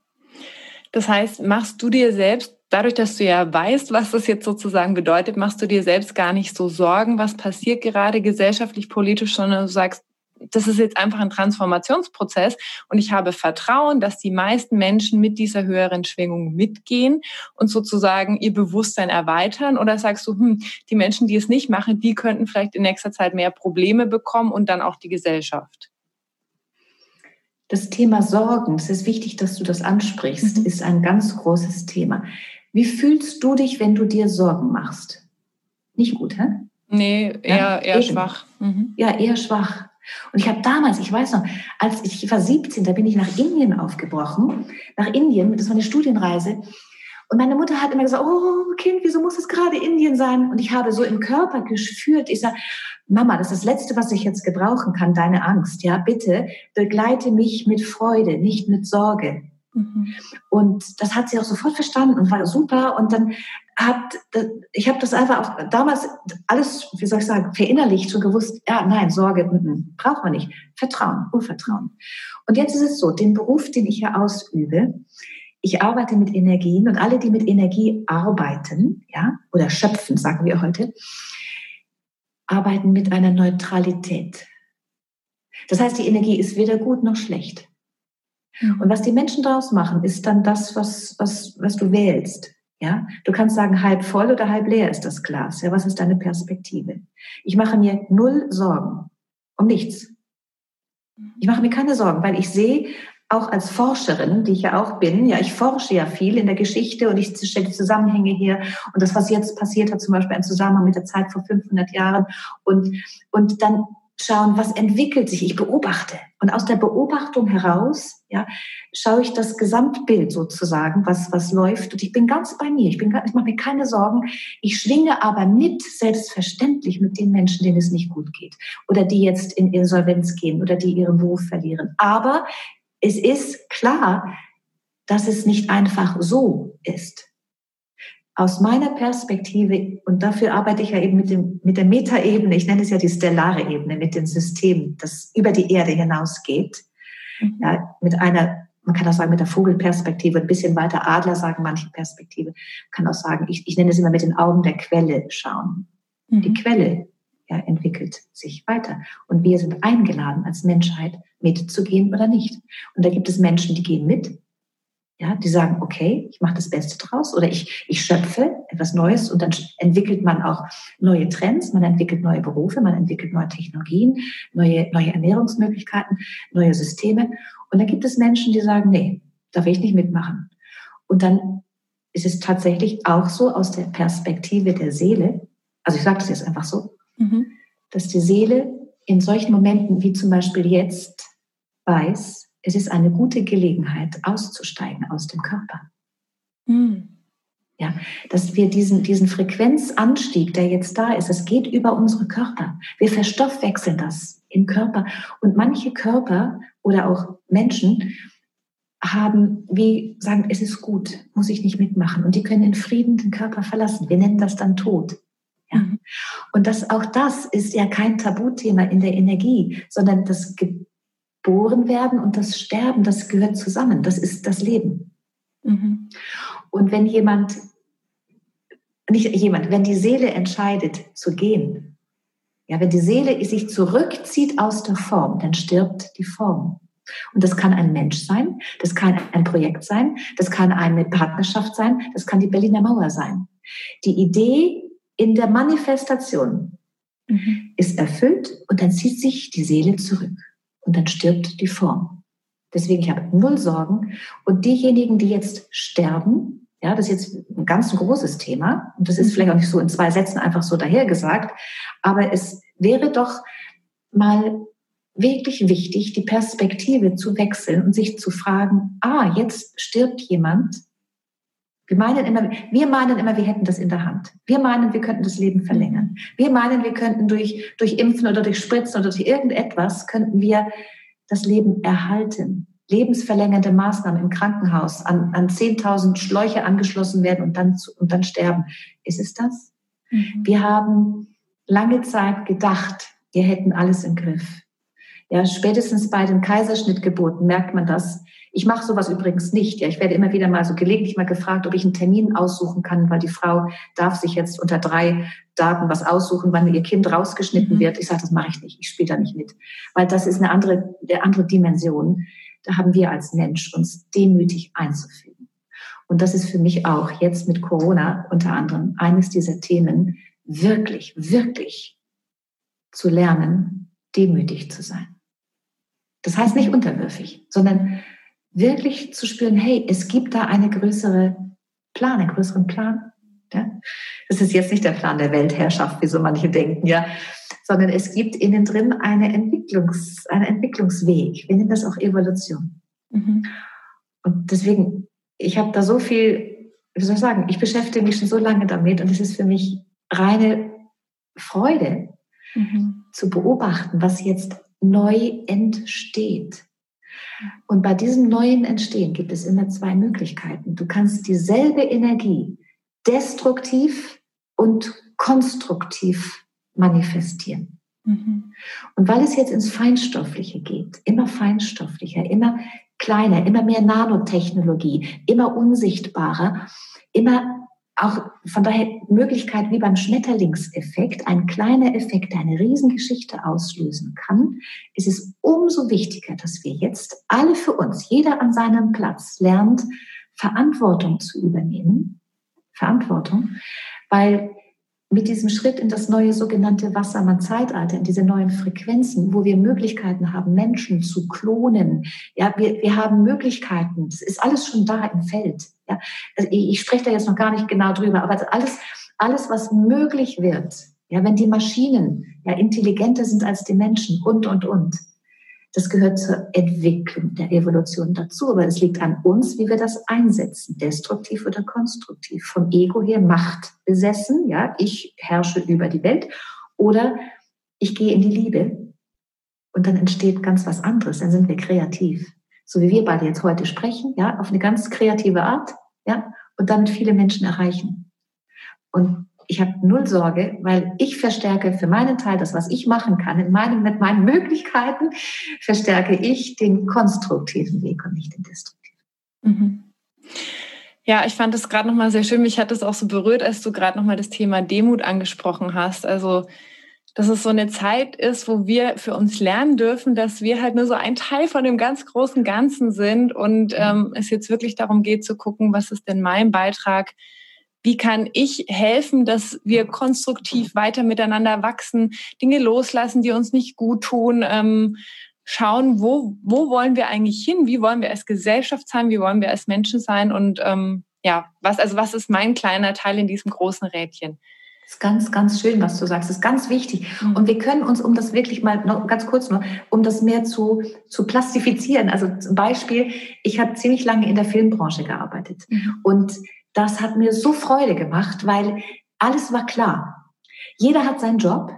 Das heißt, machst du dir selbst, dadurch, dass du ja weißt, was das jetzt sozusagen bedeutet, machst du dir selbst gar nicht so Sorgen, was passiert gerade gesellschaftlich, politisch, sondern du sagst, das ist jetzt einfach ein Transformationsprozess und ich habe Vertrauen, dass die meisten Menschen mit dieser höheren Schwingung mitgehen und sozusagen ihr Bewusstsein erweitern? Oder sagst du, hm, die Menschen, die es nicht machen, die könnten vielleicht in nächster Zeit mehr Probleme bekommen und dann auch die Gesellschaft? Das Thema Sorgen, es ist wichtig, dass du das ansprichst, mhm. ist ein ganz großes Thema. Wie fühlst du dich, wenn du dir Sorgen machst? Nicht gut, hä? Nee, eher, ja, eher schwach. Mhm. Ja, eher schwach. Und ich habe damals, ich weiß noch, als ich, ich war 17, da bin ich nach Indien aufgebrochen, nach Indien, das war eine Studienreise. Und meine Mutter hat immer gesagt, oh Kind, wieso muss es gerade Indien sein? Und ich habe so im Körper gespürt, ich sage, Mama, das ist das Letzte, was ich jetzt gebrauchen kann, deine Angst. Ja, bitte begleite mich mit Freude, nicht mit Sorge. Mhm. Und das hat sie auch sofort verstanden und war super. Und dann hat, ich habe das einfach auch damals alles, wie soll ich sagen, verinnerlicht und gewusst, ja, nein, Sorge, m -m, braucht man nicht. Vertrauen, Urvertrauen. Und jetzt ist es so, den Beruf, den ich hier ausübe, ich arbeite mit Energien und alle, die mit Energie arbeiten, ja, oder schöpfen, sagen wir heute, arbeiten mit einer Neutralität. Das heißt, die Energie ist weder gut noch schlecht. Und was die Menschen daraus machen, ist dann das, was, was, was du wählst. Ja, du kannst sagen, halb voll oder halb leer ist das Glas. Ja, was ist deine Perspektive? Ich mache mir null Sorgen um nichts. Ich mache mir keine Sorgen, weil ich sehe auch als Forscherin, die ich ja auch bin, ja, ich forsche ja viel in der Geschichte und ich stelle die Zusammenhänge hier und das, was jetzt passiert hat, zum Beispiel ein Zusammenhang mit der Zeit vor 500 Jahren und, und dann schauen, was entwickelt sich. Ich beobachte. Und aus der Beobachtung heraus, ja, schaue ich das Gesamtbild sozusagen, was, was läuft. Und ich bin ganz bei mir. Ich bin, ich mache mir keine Sorgen. Ich schwinge aber mit, selbstverständlich, mit den Menschen, denen es nicht gut geht. Oder die jetzt in Insolvenz gehen oder die ihren Beruf verlieren. Aber es ist klar, dass es nicht einfach so ist aus meiner Perspektive, und dafür arbeite ich ja eben mit, dem, mit der Metaebene, ich nenne es ja die stellare Ebene, mit dem System, das über die Erde hinausgeht, mhm. ja, mit einer, man kann auch sagen, mit der Vogelperspektive, ein bisschen weiter Adler sagen manche Perspektive, man kann auch sagen, ich, ich nenne es immer mit den Augen der Quelle schauen. Mhm. Die Quelle ja, entwickelt sich weiter. Und wir sind eingeladen, als Menschheit mitzugehen oder nicht. Und da gibt es Menschen, die gehen mit ja, die sagen, okay, ich mache das Beste draus oder ich, ich schöpfe etwas Neues und dann entwickelt man auch neue Trends, man entwickelt neue Berufe, man entwickelt neue Technologien, neue, neue Ernährungsmöglichkeiten, neue Systeme. Und dann gibt es Menschen, die sagen, nee, da will ich nicht mitmachen. Und dann ist es tatsächlich auch so aus der Perspektive der Seele, also ich sage das jetzt einfach so, mhm. dass die Seele in solchen Momenten wie zum Beispiel jetzt weiß, es ist eine gute Gelegenheit, auszusteigen aus dem Körper. Mhm. Ja, dass wir diesen, diesen Frequenzanstieg, der jetzt da ist, es geht über unsere Körper. Wir verstoffwechseln das im Körper. Und manche Körper oder auch Menschen haben, wie sagen, es ist gut, muss ich nicht mitmachen. Und die können in Frieden den Körper verlassen. Wir nennen das dann Tod. Ja. Mhm. Und das, auch das ist ja kein Tabuthema in der Energie, sondern das geboren werden und das Sterben, das gehört zusammen. Das ist das Leben. Mhm. Und wenn jemand, nicht jemand, wenn die Seele entscheidet zu gehen, ja, wenn die Seele sich zurückzieht aus der Form, dann stirbt die Form. Und das kann ein Mensch sein, das kann ein Projekt sein, das kann eine Partnerschaft sein, das kann die Berliner Mauer sein. Die Idee in der Manifestation mhm. ist erfüllt und dann zieht sich die Seele zurück und dann stirbt die Form. Deswegen, ich habe null Sorgen. Und diejenigen, die jetzt sterben, ja, das ist jetzt ein ganz großes Thema. Und das ist vielleicht auch nicht so in zwei Sätzen einfach so dahergesagt. Aber es wäre doch mal wirklich wichtig, die Perspektive zu wechseln und sich zu fragen, ah, jetzt stirbt jemand, wir meinen immer, wir meinen immer, wir hätten das in der Hand. Wir meinen, wir könnten das Leben verlängern. Wir meinen, wir könnten durch, durch Impfen oder durch Spritzen oder durch irgendetwas könnten wir das Leben erhalten. Lebensverlängernde Maßnahmen im Krankenhaus, an, an 10.000 Schläuche angeschlossen werden und dann, und dann sterben. Ist es das? Mhm. Wir haben lange Zeit gedacht, wir hätten alles im Griff. Ja, spätestens bei den Kaiserschnittgeburten merkt man das. Ich mache sowas übrigens nicht. Ja, ich werde immer wieder mal so gelegentlich mal gefragt, ob ich einen Termin aussuchen kann, weil die Frau darf sich jetzt unter drei Daten was aussuchen, wann ihr Kind rausgeschnitten mhm. wird. Ich sage, das mache ich nicht. Ich spiele da nicht mit, weil das ist eine andere, eine andere Dimension. Da haben wir als Mensch uns demütig einzufügen. Und das ist für mich auch jetzt mit Corona unter anderem eines dieser Themen, wirklich, wirklich zu lernen, demütig zu sein. Das heißt nicht unterwürfig, sondern wirklich zu spüren, hey, es gibt da eine größere Plan, einen größeren Plan. Ja? Das ist jetzt nicht der Plan der Weltherrschaft, wie so manche denken, ja, sondern es gibt innen drin eine Entwicklungs, einen Entwicklungsweg. Wir nennen das auch Evolution. Mhm. Und deswegen, ich habe da so viel, wie soll ich sagen, ich beschäftige mich schon so lange damit und es ist für mich reine Freude mhm. zu beobachten, was jetzt neu entsteht. Und bei diesem neuen Entstehen gibt es immer zwei Möglichkeiten. Du kannst dieselbe Energie destruktiv und konstruktiv manifestieren. Mhm. Und weil es jetzt ins Feinstoffliche geht, immer feinstofflicher, immer kleiner, immer mehr Nanotechnologie, immer unsichtbarer, immer auch von daher Möglichkeit wie beim Schmetterlingseffekt, ein kleiner Effekt, der eine Riesengeschichte auslösen kann, ist es umso wichtiger, dass wir jetzt alle für uns, jeder an seinem Platz lernt, Verantwortung zu übernehmen. Verantwortung, weil mit diesem Schritt in das neue sogenannte Wassermann-Zeitalter, in diese neuen Frequenzen, wo wir Möglichkeiten haben, Menschen zu klonen. Ja, wir, wir haben Möglichkeiten. Das ist alles schon da im Feld. Ja, also ich, ich spreche da jetzt noch gar nicht genau drüber, aber alles, alles, was möglich wird, ja, wenn die Maschinen ja intelligenter sind als die Menschen und, und, und, das gehört zur Entwicklung der Evolution dazu, aber es liegt an uns, wie wir das einsetzen, destruktiv oder konstruktiv. Vom Ego her Macht besessen, ja, ich herrsche über die Welt oder ich gehe in die Liebe und dann entsteht ganz was anderes, dann sind wir kreativ. So wie wir beide jetzt heute sprechen, ja, auf eine ganz kreative Art, ja, und damit viele Menschen erreichen. Und ich habe null Sorge, weil ich verstärke für meinen Teil das, was ich machen kann, in meinem, mit meinen <laughs> Möglichkeiten, verstärke ich den konstruktiven Weg und nicht den destruktiven. Mhm. Ja, ich fand es gerade nochmal sehr schön. Mich hat es auch so berührt, als du gerade nochmal das Thema Demut angesprochen hast. Also, dass es so eine Zeit ist, wo wir für uns lernen dürfen, dass wir halt nur so ein Teil von dem ganz großen Ganzen sind und ähm, es jetzt wirklich darum geht zu gucken, was ist denn mein Beitrag? Wie kann ich helfen, dass wir konstruktiv weiter miteinander wachsen, Dinge loslassen, die uns nicht gut tun, ähm, schauen, wo, wo wollen wir eigentlich hin, wie wollen wir als Gesellschaft sein, wie wollen wir als Menschen sein? Und ähm, ja, was, also was ist mein kleiner Teil in diesem großen Rädchen? Ist ganz, ganz schön, was du sagst. Das ist ganz wichtig. Mhm. Und wir können uns, um das wirklich mal noch ganz kurz nur, um das mehr zu, zu plastifizieren. Also zum Beispiel, ich habe ziemlich lange in der Filmbranche gearbeitet. Mhm. Und das hat mir so Freude gemacht, weil alles war klar. Jeder hat seinen Job.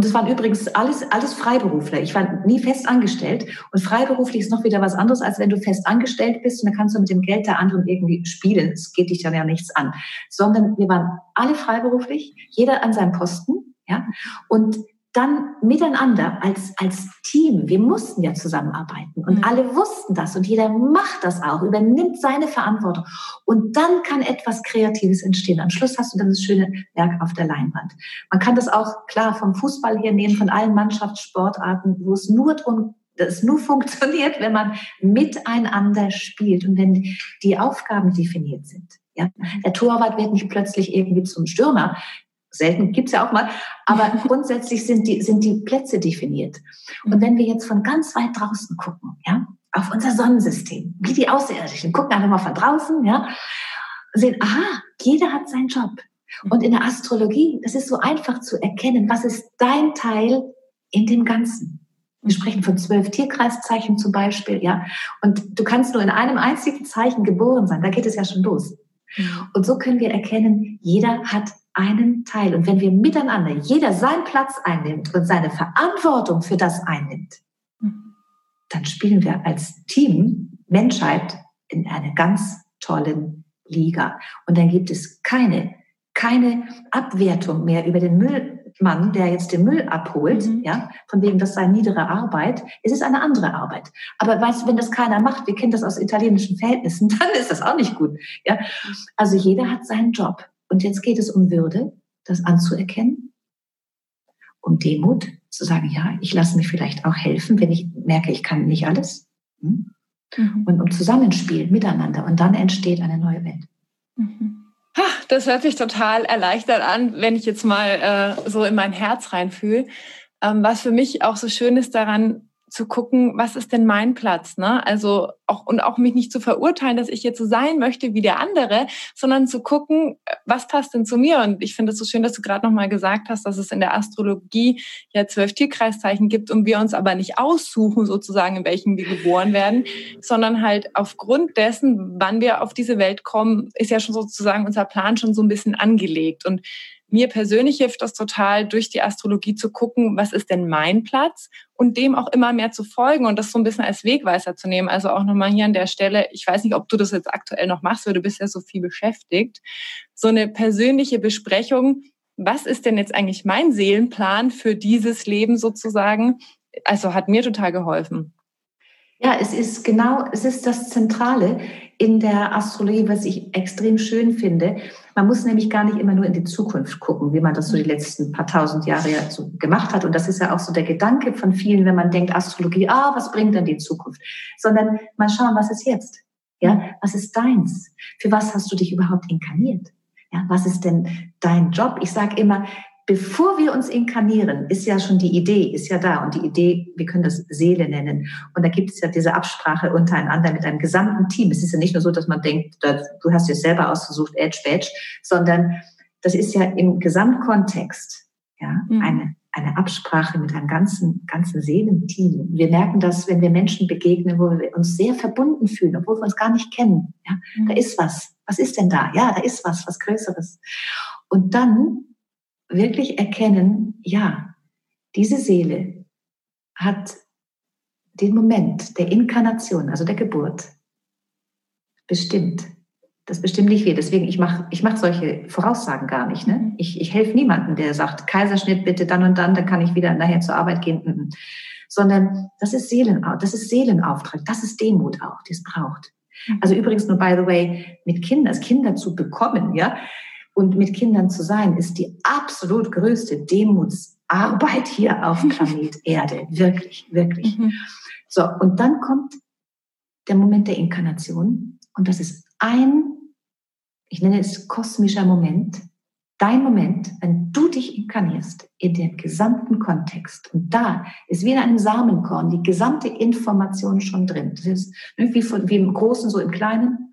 Und es waren übrigens alles, alles Freiberufler. Ich war nie fest angestellt. Und freiberuflich ist noch wieder was anderes, als wenn du fest angestellt bist und dann kannst du mit dem Geld der anderen irgendwie spielen. Es geht dich dann ja nichts an. Sondern wir waren alle freiberuflich, jeder an seinem Posten, ja. Und dann miteinander als, als Team, wir mussten ja zusammenarbeiten und mhm. alle wussten das und jeder macht das auch, übernimmt seine Verantwortung und dann kann etwas Kreatives entstehen. Am Schluss hast du dann das schöne Werk auf der Leinwand. Man kann das auch klar vom Fußball her nehmen, von allen Mannschaftssportarten, wo es nur darum das nur <laughs> funktioniert, wenn man miteinander spielt und wenn die Aufgaben definiert sind. Ja, mhm. der Torwart wird nicht plötzlich irgendwie zum Stürmer selten gibt's ja auch mal, aber <laughs> grundsätzlich sind die, sind die Plätze definiert. Und wenn wir jetzt von ganz weit draußen gucken, ja, auf unser Sonnensystem, wie die Außerirdischen, gucken einfach mal von draußen, ja, sehen, aha, jeder hat seinen Job. Und in der Astrologie, das ist so einfach zu erkennen, was ist dein Teil in dem Ganzen. Wir sprechen von zwölf Tierkreiszeichen zum Beispiel, ja. Und du kannst nur in einem einzigen Zeichen geboren sein. Da geht es ja schon los. Und so können wir erkennen, jeder hat einen Teil. Und wenn wir miteinander jeder seinen Platz einnimmt und seine Verantwortung für das einnimmt, dann spielen wir als Team Menschheit in einer ganz tollen Liga. Und dann gibt es keine, keine Abwertung mehr über den Müllmann, der jetzt den Müll abholt, mhm. ja, von wegen, das sei niedere Arbeit. Es ist eine andere Arbeit. Aber weißt du, wenn das keiner macht, wir kennen das aus italienischen Verhältnissen, <laughs> dann ist das auch nicht gut, ja. Also jeder hat seinen Job. Und jetzt geht es um Würde, das anzuerkennen, um Demut, zu sagen, ja, ich lasse mich vielleicht auch helfen, wenn ich merke, ich kann nicht alles. Hm? Mhm. Und um Zusammenspiel miteinander. Und dann entsteht eine neue Welt. Mhm. Das hört sich total erleichtert an, wenn ich jetzt mal äh, so in mein Herz reinfühle. Ähm, was für mich auch so schön ist daran, zu gucken, was ist denn mein Platz, ne? Also auch und auch mich nicht zu verurteilen, dass ich jetzt so sein möchte wie der andere, sondern zu gucken, was passt denn zu mir? Und ich finde es so schön, dass du gerade noch mal gesagt hast, dass es in der Astrologie ja zwölf Tierkreiszeichen gibt und wir uns aber nicht aussuchen sozusagen, in welchen wir geboren werden, sondern halt aufgrund dessen, wann wir auf diese Welt kommen, ist ja schon sozusagen unser Plan schon so ein bisschen angelegt und mir persönlich hilft das total, durch die Astrologie zu gucken, was ist denn mein Platz und dem auch immer mehr zu folgen und das so ein bisschen als Wegweiser zu nehmen. Also auch nochmal hier an der Stelle, ich weiß nicht, ob du das jetzt aktuell noch machst, weil du bist ja so viel beschäftigt, so eine persönliche Besprechung, was ist denn jetzt eigentlich mein Seelenplan für dieses Leben sozusagen? Also hat mir total geholfen. Ja, es ist genau, es ist das Zentrale in der Astrologie, was ich extrem schön finde. Man muss nämlich gar nicht immer nur in die Zukunft gucken, wie man das so die letzten paar tausend Jahre ja so gemacht hat. Und das ist ja auch so der Gedanke von vielen, wenn man denkt, Astrologie, ah, was bringt denn die Zukunft? Sondern mal schauen, was ist jetzt? Ja, was ist deins? Für was hast du dich überhaupt inkarniert? Ja, was ist denn dein Job? Ich sage immer, bevor wir uns inkarnieren, ist ja schon die Idee, ist ja da. Und die Idee, wir können das Seele nennen. Und da gibt es ja diese Absprache untereinander mit einem gesamten Team. Es ist ja nicht nur so, dass man denkt, du hast dir selber ausgesucht, Edge Badge, sondern das ist ja im Gesamtkontext ja, mhm. eine, eine Absprache mit einem ganzen, ganzen Seelenteam. Wir merken das, wenn wir Menschen begegnen, wo wir uns sehr verbunden fühlen, obwohl wir uns gar nicht kennen. Ja, mhm. Da ist was. Was ist denn da? Ja, da ist was, was Größeres. Und dann wirklich erkennen, ja, diese Seele hat den Moment der Inkarnation, also der Geburt, bestimmt. Das bestimmt nicht wir. Deswegen, ich mache ich mach solche Voraussagen gar nicht. Ne? Mhm. Ich, ich helfe niemandem, der sagt, Kaiserschnitt bitte dann und dann, dann kann ich wieder nachher zur Arbeit gehen. Mhm. Sondern das ist, Seelen, das ist Seelenauftrag, das ist Demut auch, die es braucht. Mhm. Also übrigens nur, by the way, mit Kindern, als Kinder zu bekommen, ja, und mit Kindern zu sein, ist die absolut größte Demutsarbeit hier auf <laughs> Planet Erde. Wirklich, wirklich. Mhm. So, und dann kommt der Moment der Inkarnation. Und das ist ein, ich nenne es kosmischer Moment, dein Moment, wenn du dich inkarnierst in den gesamten Kontext. Und da ist wie in einem Samenkorn die gesamte Information schon drin. Das ist wie, von, wie im Großen, so im Kleinen.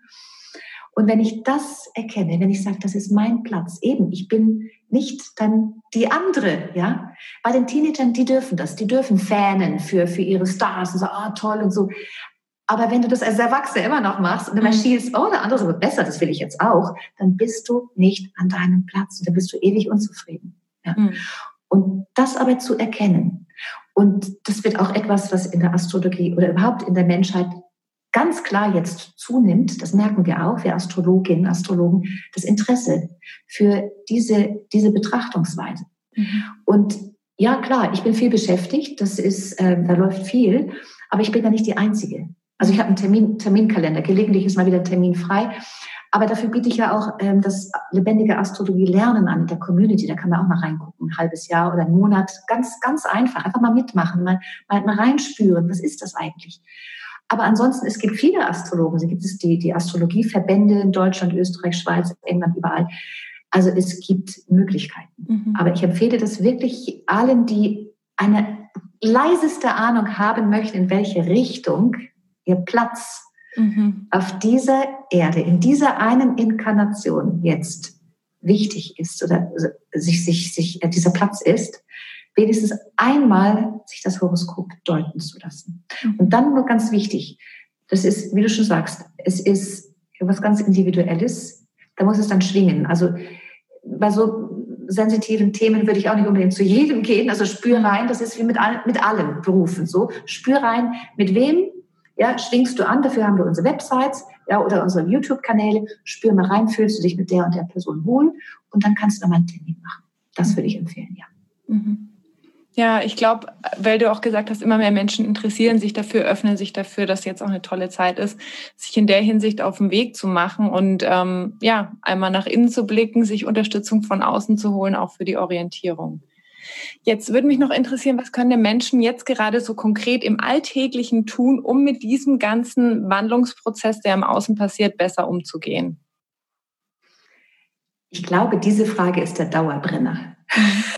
Und wenn ich das erkenne, wenn ich sage, das ist mein Platz, eben, ich bin nicht dann die andere, ja. Bei den Teenagern, die dürfen das, die dürfen Fänen für, für ihre Stars und so, ah, toll und so. Aber wenn du das als Erwachsener immer noch machst und immer mhm. schielst, oh, der andere wird besser, das will ich jetzt auch, dann bist du nicht an deinem Platz und dann bist du ewig unzufrieden. Ja? Mhm. Und das aber zu erkennen. Und das wird auch etwas, was in der Astrologie oder überhaupt in der Menschheit ganz klar jetzt zunimmt, das merken wir auch, wir Astrologinnen, Astrologen, das Interesse für diese, diese Betrachtungsweise. Mhm. Und ja, klar, ich bin viel beschäftigt, das ist, äh, da läuft viel, aber ich bin da nicht die Einzige. Also ich habe einen Termin, Terminkalender, gelegentlich ist mal wieder ein Termin frei. Aber dafür biete ich ja auch ähm, das lebendige Astrologie Lernen an in der Community. Da kann man auch mal reingucken, ein halbes Jahr oder einen Monat. Ganz, ganz einfach. Einfach mal mitmachen, mal, mal, mal reinspüren. Was ist das eigentlich? Aber ansonsten, es gibt viele Astrologen. Es gibt es die, die Astrologieverbände in Deutschland, Österreich, Schweiz, England, überall. Also es gibt Möglichkeiten. Mhm. Aber ich empfehle das wirklich allen, die eine leiseste Ahnung haben möchten, in welche Richtung ihr Platz mhm. auf dieser Erde, in dieser einen Inkarnation jetzt wichtig ist oder sich, sich, sich äh, dieser Platz ist, wenigstens einmal sich das Horoskop deuten zu lassen. Mhm. Und dann nur ganz wichtig, das ist, wie du schon sagst, es ist was ganz Individuelles, da muss es dann schwingen. Also bei so sensitiven Themen würde ich auch nicht unbedingt zu jedem gehen. Also spür rein, das ist wie mit, all, mit allen Berufen so. Spür rein, mit wem ja, schwingst du an, dafür haben wir unsere Websites ja, oder unsere YouTube-Kanäle. Spür mal rein, fühlst du dich mit der und der Person wohl und dann kannst du dann mal einen Termin machen. Das würde ich empfehlen, ja. Mhm. Ja, ich glaube, weil du auch gesagt hast, immer mehr Menschen interessieren sich dafür, öffnen sich dafür, dass jetzt auch eine tolle Zeit ist, sich in der Hinsicht auf den Weg zu machen und ähm, ja, einmal nach innen zu blicken, sich Unterstützung von außen zu holen, auch für die Orientierung. Jetzt würde mich noch interessieren, was können denn Menschen jetzt gerade so konkret im Alltäglichen tun, um mit diesem ganzen Wandlungsprozess, der im Außen passiert, besser umzugehen? Ich glaube, diese Frage ist der Dauerbrenner. <laughs>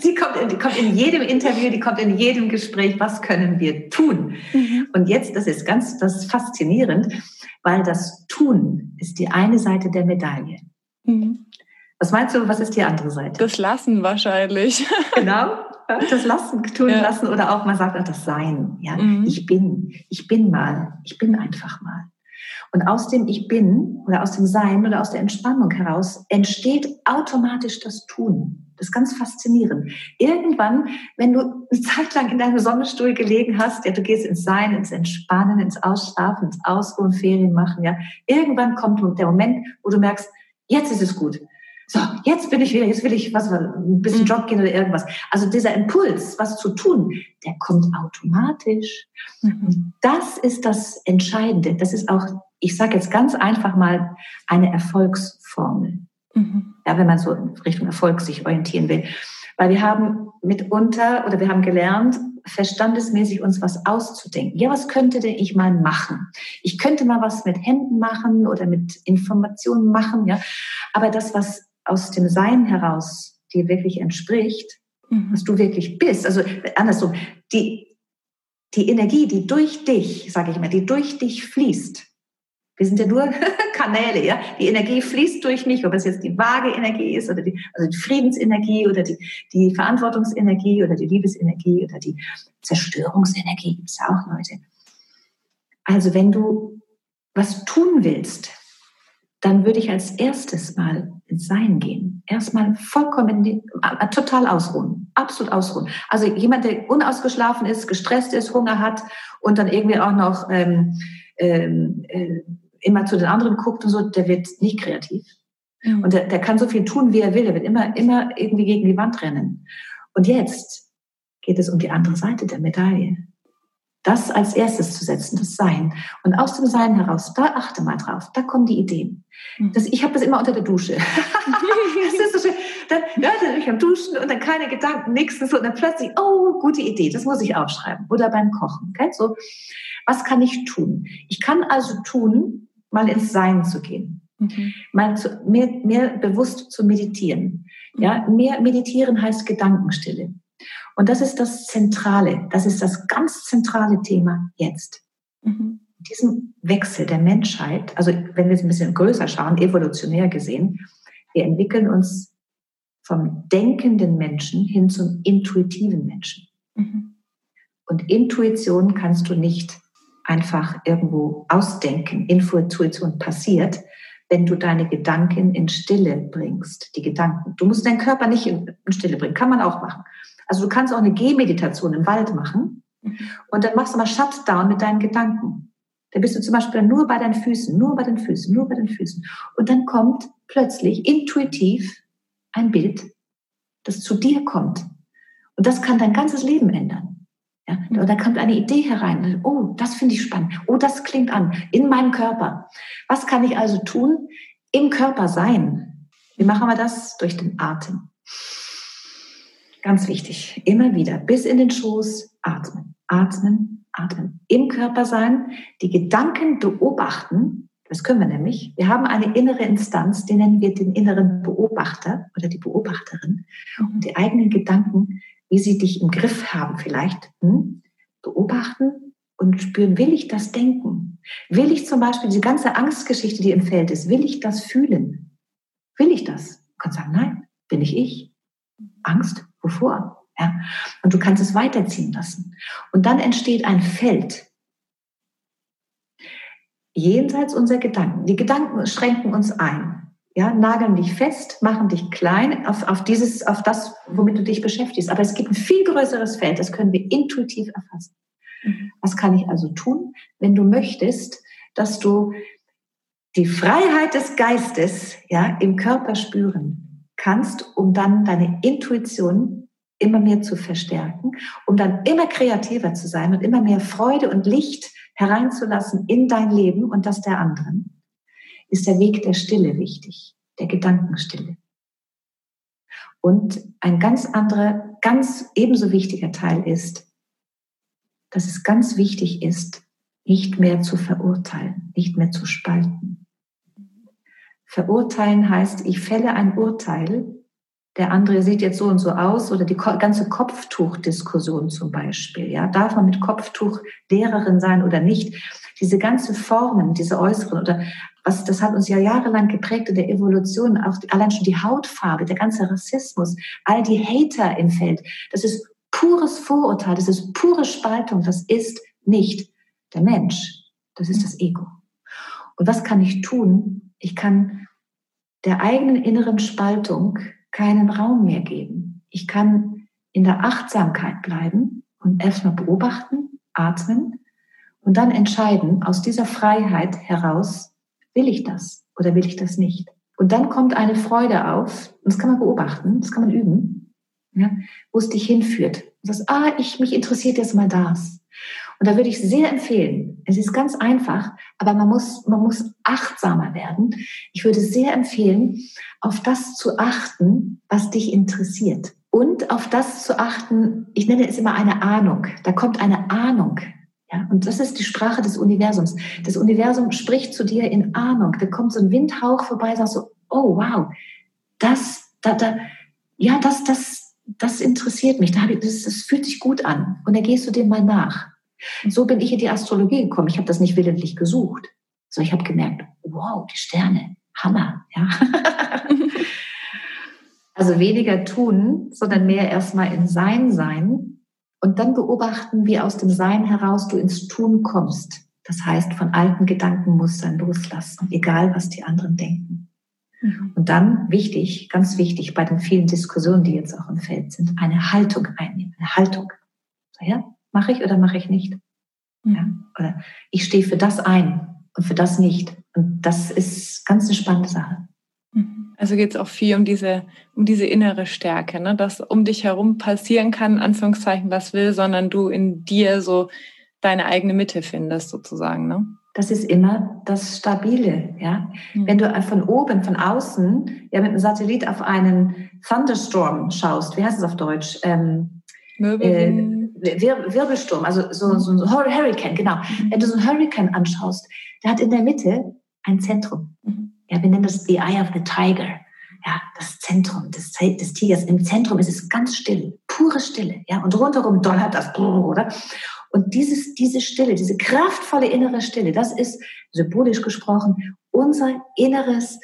Sie kommt in, die kommt in jedem Interview, die kommt in jedem Gespräch. Was können wir tun? Mhm. Und jetzt, das ist ganz, das ist faszinierend, weil das Tun ist die eine Seite der Medaille. Mhm. Was meinst du, was ist die andere Seite? Das Lassen wahrscheinlich. <laughs> genau, das Lassen, tun ja. lassen oder auch man sagt auch das Sein. Ja, mhm. ich bin, ich bin mal, ich bin einfach mal. Und aus dem Ich bin oder aus dem Sein oder aus der Entspannung heraus entsteht automatisch das Tun. Das ist ganz faszinierend. Irgendwann, wenn du eine Zeit lang in deinem Sonnenstuhl gelegen hast, ja, du gehst ins Sein, ins Entspannen, ins Ausschlafen, ins Ausruhen, Ferien machen, ja. Irgendwann kommt der Moment, wo du merkst, jetzt ist es gut. so, jetzt bin ich wieder, jetzt will ich was, ein bisschen mhm. joggen gehen oder irgendwas. Also dieser Impuls, was zu tun, der kommt automatisch. Mhm. Das ist das Entscheidende. Das ist auch, ich sage jetzt ganz einfach mal, eine Erfolgsformel. Mhm. Ja, wenn man so in Richtung Erfolg sich orientieren will. Weil wir haben mitunter oder wir haben gelernt, verstandesmäßig uns was auszudenken. Ja, was könnte denn ich mal machen? Ich könnte mal was mit Händen machen oder mit Informationen machen, ja. Aber das, was aus dem Sein heraus dir wirklich entspricht, mhm. was du wirklich bist, also andersrum, die, die Energie, die durch dich, sage ich mal, die durch dich fließt, wir sind ja nur <laughs> Kanäle, ja. Die Energie fließt durch mich, ob es jetzt die vage Energie ist oder die, also die Friedensenergie oder die, die Verantwortungsenergie oder die Liebesenergie oder die Zerstörungsenergie gibt es auch Leute. Also wenn du was tun willst, dann würde ich als erstes mal ins Sein gehen. Erstmal vollkommen äh, total ausruhen, absolut ausruhen. Also jemand, der unausgeschlafen ist, gestresst ist, Hunger hat und dann irgendwie auch noch ähm, ähm, äh, immer zu den anderen guckt und so, der wird nicht kreativ. Mhm. Und der, der kann so viel tun, wie er will. Er wird immer, immer irgendwie gegen die Wand rennen. Und jetzt geht es um die andere Seite der Medaille. Das als erstes zu setzen, das Sein. Und aus dem Sein heraus, da achte mal drauf, da kommen die Ideen. Mhm. Das, ich habe das immer unter der Dusche. <laughs> das ist so schön. Dann, ja, dann bin ich am Duschen und dann keine Gedanken, nichts und so. Und dann plötzlich, oh, gute Idee, das muss ich aufschreiben. Oder beim Kochen. Okay? So, was kann ich tun? Ich kann also tun, mal ins Sein zu gehen. Mhm. Mal zu, mehr, mehr bewusst zu meditieren. Ja, mhm. mehr meditieren heißt Gedankenstille. Und das ist das Zentrale, das ist das ganz zentrale Thema jetzt. Mhm. Diesen Wechsel der Menschheit, also wenn wir es ein bisschen größer schauen, evolutionär gesehen, wir entwickeln uns vom denkenden Menschen hin zum intuitiven Menschen. Mhm. Und Intuition kannst du nicht einfach irgendwo ausdenken. Intuition passiert, wenn du deine Gedanken in Stille bringst, die Gedanken. Du musst deinen Körper nicht in Stille bringen, kann man auch machen. Also du kannst auch eine Gehmeditation im Wald machen mhm. und dann machst du mal Shutdown mit deinen Gedanken. Da bist du zum Beispiel nur bei deinen Füßen, nur bei den Füßen, nur bei den Füßen. Und dann kommt plötzlich intuitiv ein Bild, das zu dir kommt. Und das kann dein ganzes Leben ändern. Ja, und mhm. da kommt eine Idee herein. Oh, das finde ich spannend. Oh, das klingt an. In meinem Körper. Was kann ich also tun? Im Körper sein. Wie machen wir das? Durch den Atem. Ganz wichtig. Immer wieder. Bis in den Schoß atmen. Atmen, atmen. Im Körper sein. Die Gedanken beobachten. Das können wir nämlich. Wir haben eine innere Instanz, die nennen wir den inneren Beobachter oder die Beobachterin. Und die eigenen Gedanken wie sie dich im Griff haben vielleicht, hm? beobachten und spüren, will ich das denken? Will ich zum Beispiel die ganze Angstgeschichte, die im Feld ist, will ich das fühlen? Will ich das? Du kannst sagen, nein, bin ich ich. Angst, wovor? Ja. Und du kannst es weiterziehen lassen. Und dann entsteht ein Feld. Jenseits unserer Gedanken. Die Gedanken schränken uns ein ja, nageln dich fest, machen dich klein auf, auf dieses, auf das, womit du dich beschäftigst. Aber es gibt ein viel größeres Feld, das können wir intuitiv erfassen. Mhm. Was kann ich also tun, wenn du möchtest, dass du die Freiheit des Geistes, ja, im Körper spüren kannst, um dann deine Intuition immer mehr zu verstärken, um dann immer kreativer zu sein und immer mehr Freude und Licht hereinzulassen in dein Leben und das der anderen ist der Weg der Stille wichtig, der Gedankenstille. Und ein ganz anderer, ganz ebenso wichtiger Teil ist, dass es ganz wichtig ist, nicht mehr zu verurteilen, nicht mehr zu spalten. Verurteilen heißt, ich fälle ein Urteil, der andere sieht jetzt so und so aus oder die ganze Kopftuchdiskussion zum Beispiel. Ja, darf man mit Kopftuch Lehrerin sein oder nicht? Diese ganze Formen, diese äußeren oder was, das hat uns ja jahrelang geprägt in der Evolution, auch die, allein schon die Hautfarbe, der ganze Rassismus, all die Hater im Feld. Das ist pures Vorurteil, das ist pure Spaltung, das ist nicht der Mensch, das ist das Ego. Und was kann ich tun? Ich kann der eigenen inneren Spaltung keinen Raum mehr geben. Ich kann in der Achtsamkeit bleiben und erstmal beobachten, atmen und dann entscheiden, aus dieser Freiheit heraus, will ich das oder will ich das nicht? Und dann kommt eine Freude auf, und das kann man beobachten, das kann man üben, ja, wo es dich hinführt. Du sagst, ah, ich, mich interessiert jetzt mal das. Und da würde ich sehr empfehlen, es ist ganz einfach, aber man muss, man muss achtsamer werden. Ich würde sehr empfehlen, auf das zu achten, was dich interessiert. Und auf das zu achten, ich nenne es immer eine Ahnung. Da kommt eine Ahnung. Ja, und das ist die Sprache des Universums. Das Universum spricht zu dir in Ahnung. Da kommt so ein Windhauch vorbei, sagst so, oh wow, das, da, da, ja, das, das, das interessiert mich. Das, das fühlt sich gut an. Und dann gehst du dem mal nach. So bin ich in die Astrologie gekommen. Ich habe das nicht willentlich gesucht. So, ich habe gemerkt, wow, die Sterne, Hammer. Ja. <laughs> also weniger tun, sondern mehr erstmal in Sein sein und dann beobachten, wie aus dem Sein heraus du ins Tun kommst. Das heißt, von alten Gedankenmustern loslassen, egal was die anderen denken. Mhm. Und dann wichtig, ganz wichtig bei den vielen Diskussionen, die jetzt auch im Feld sind, eine Haltung einnehmen. Eine Haltung. So, ja, mache ich oder mache ich nicht? Mhm. Ja, oder ich stehe für das ein und für das nicht. Und das ist ganz eine spannende Sache. Mhm. Also geht es auch viel um diese, um diese innere Stärke, ne? dass um dich herum passieren kann, Anführungszeichen, was will, sondern du in dir so deine eigene Mitte findest, sozusagen. Ne? Das ist immer das Stabile, ja. Mhm. Wenn du von oben, von außen, ja, mit einem Satellit auf einen Thunderstorm schaust, wie heißt es auf Deutsch? Ähm, Möbel. Äh, Wir Wirbelsturm, also so, so ein Hurricane, genau. Mhm. Wenn du so einen Hurricane anschaust, der hat in der Mitte ein Zentrum. Mhm. Ja, wir nennen das the eye of the tiger. Ja, das Zentrum des, des Tigers. Im Zentrum ist es ganz still, pure Stille. Ja, und rundherum donnert das, oder? Und dieses, diese Stille, diese kraftvolle innere Stille, das ist symbolisch gesprochen unser inneres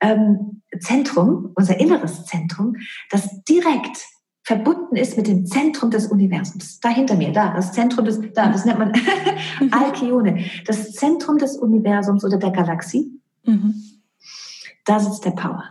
ähm, Zentrum, unser inneres Zentrum, das direkt verbunden ist mit dem Zentrum des Universums. Da hinter mir, da, das Zentrum des, da, das nennt man <laughs> Alkione, das Zentrum des Universums oder der Galaxie. Mhm. Da sitzt der Power.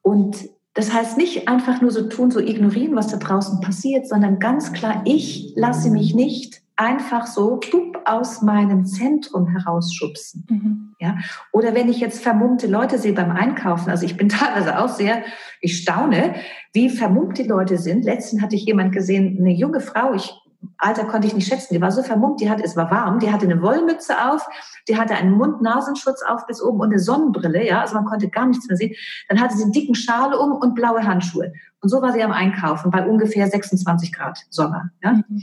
Und das heißt nicht einfach nur so tun, so ignorieren, was da draußen passiert, sondern ganz klar, ich lasse mich nicht einfach so aus meinem Zentrum herausschubsen. Mhm. Ja? Oder wenn ich jetzt vermummte Leute sehe beim Einkaufen, also ich bin <laughs> teilweise auch sehr, ich staune, wie vermummt die Leute sind. Letztens hatte ich jemand gesehen, eine junge Frau, ich Alter konnte ich nicht schätzen. Die war so vermummt, die hatte, es war warm, die hatte eine Wollmütze auf, die hatte einen Mund-Nasenschutz auf bis oben und eine Sonnenbrille, ja, also man konnte gar nichts mehr sehen. Dann hatte sie einen dicken Schal um und blaue Handschuhe. Und so war sie am Einkaufen bei ungefähr 26 Grad Sommer, ja. Mhm.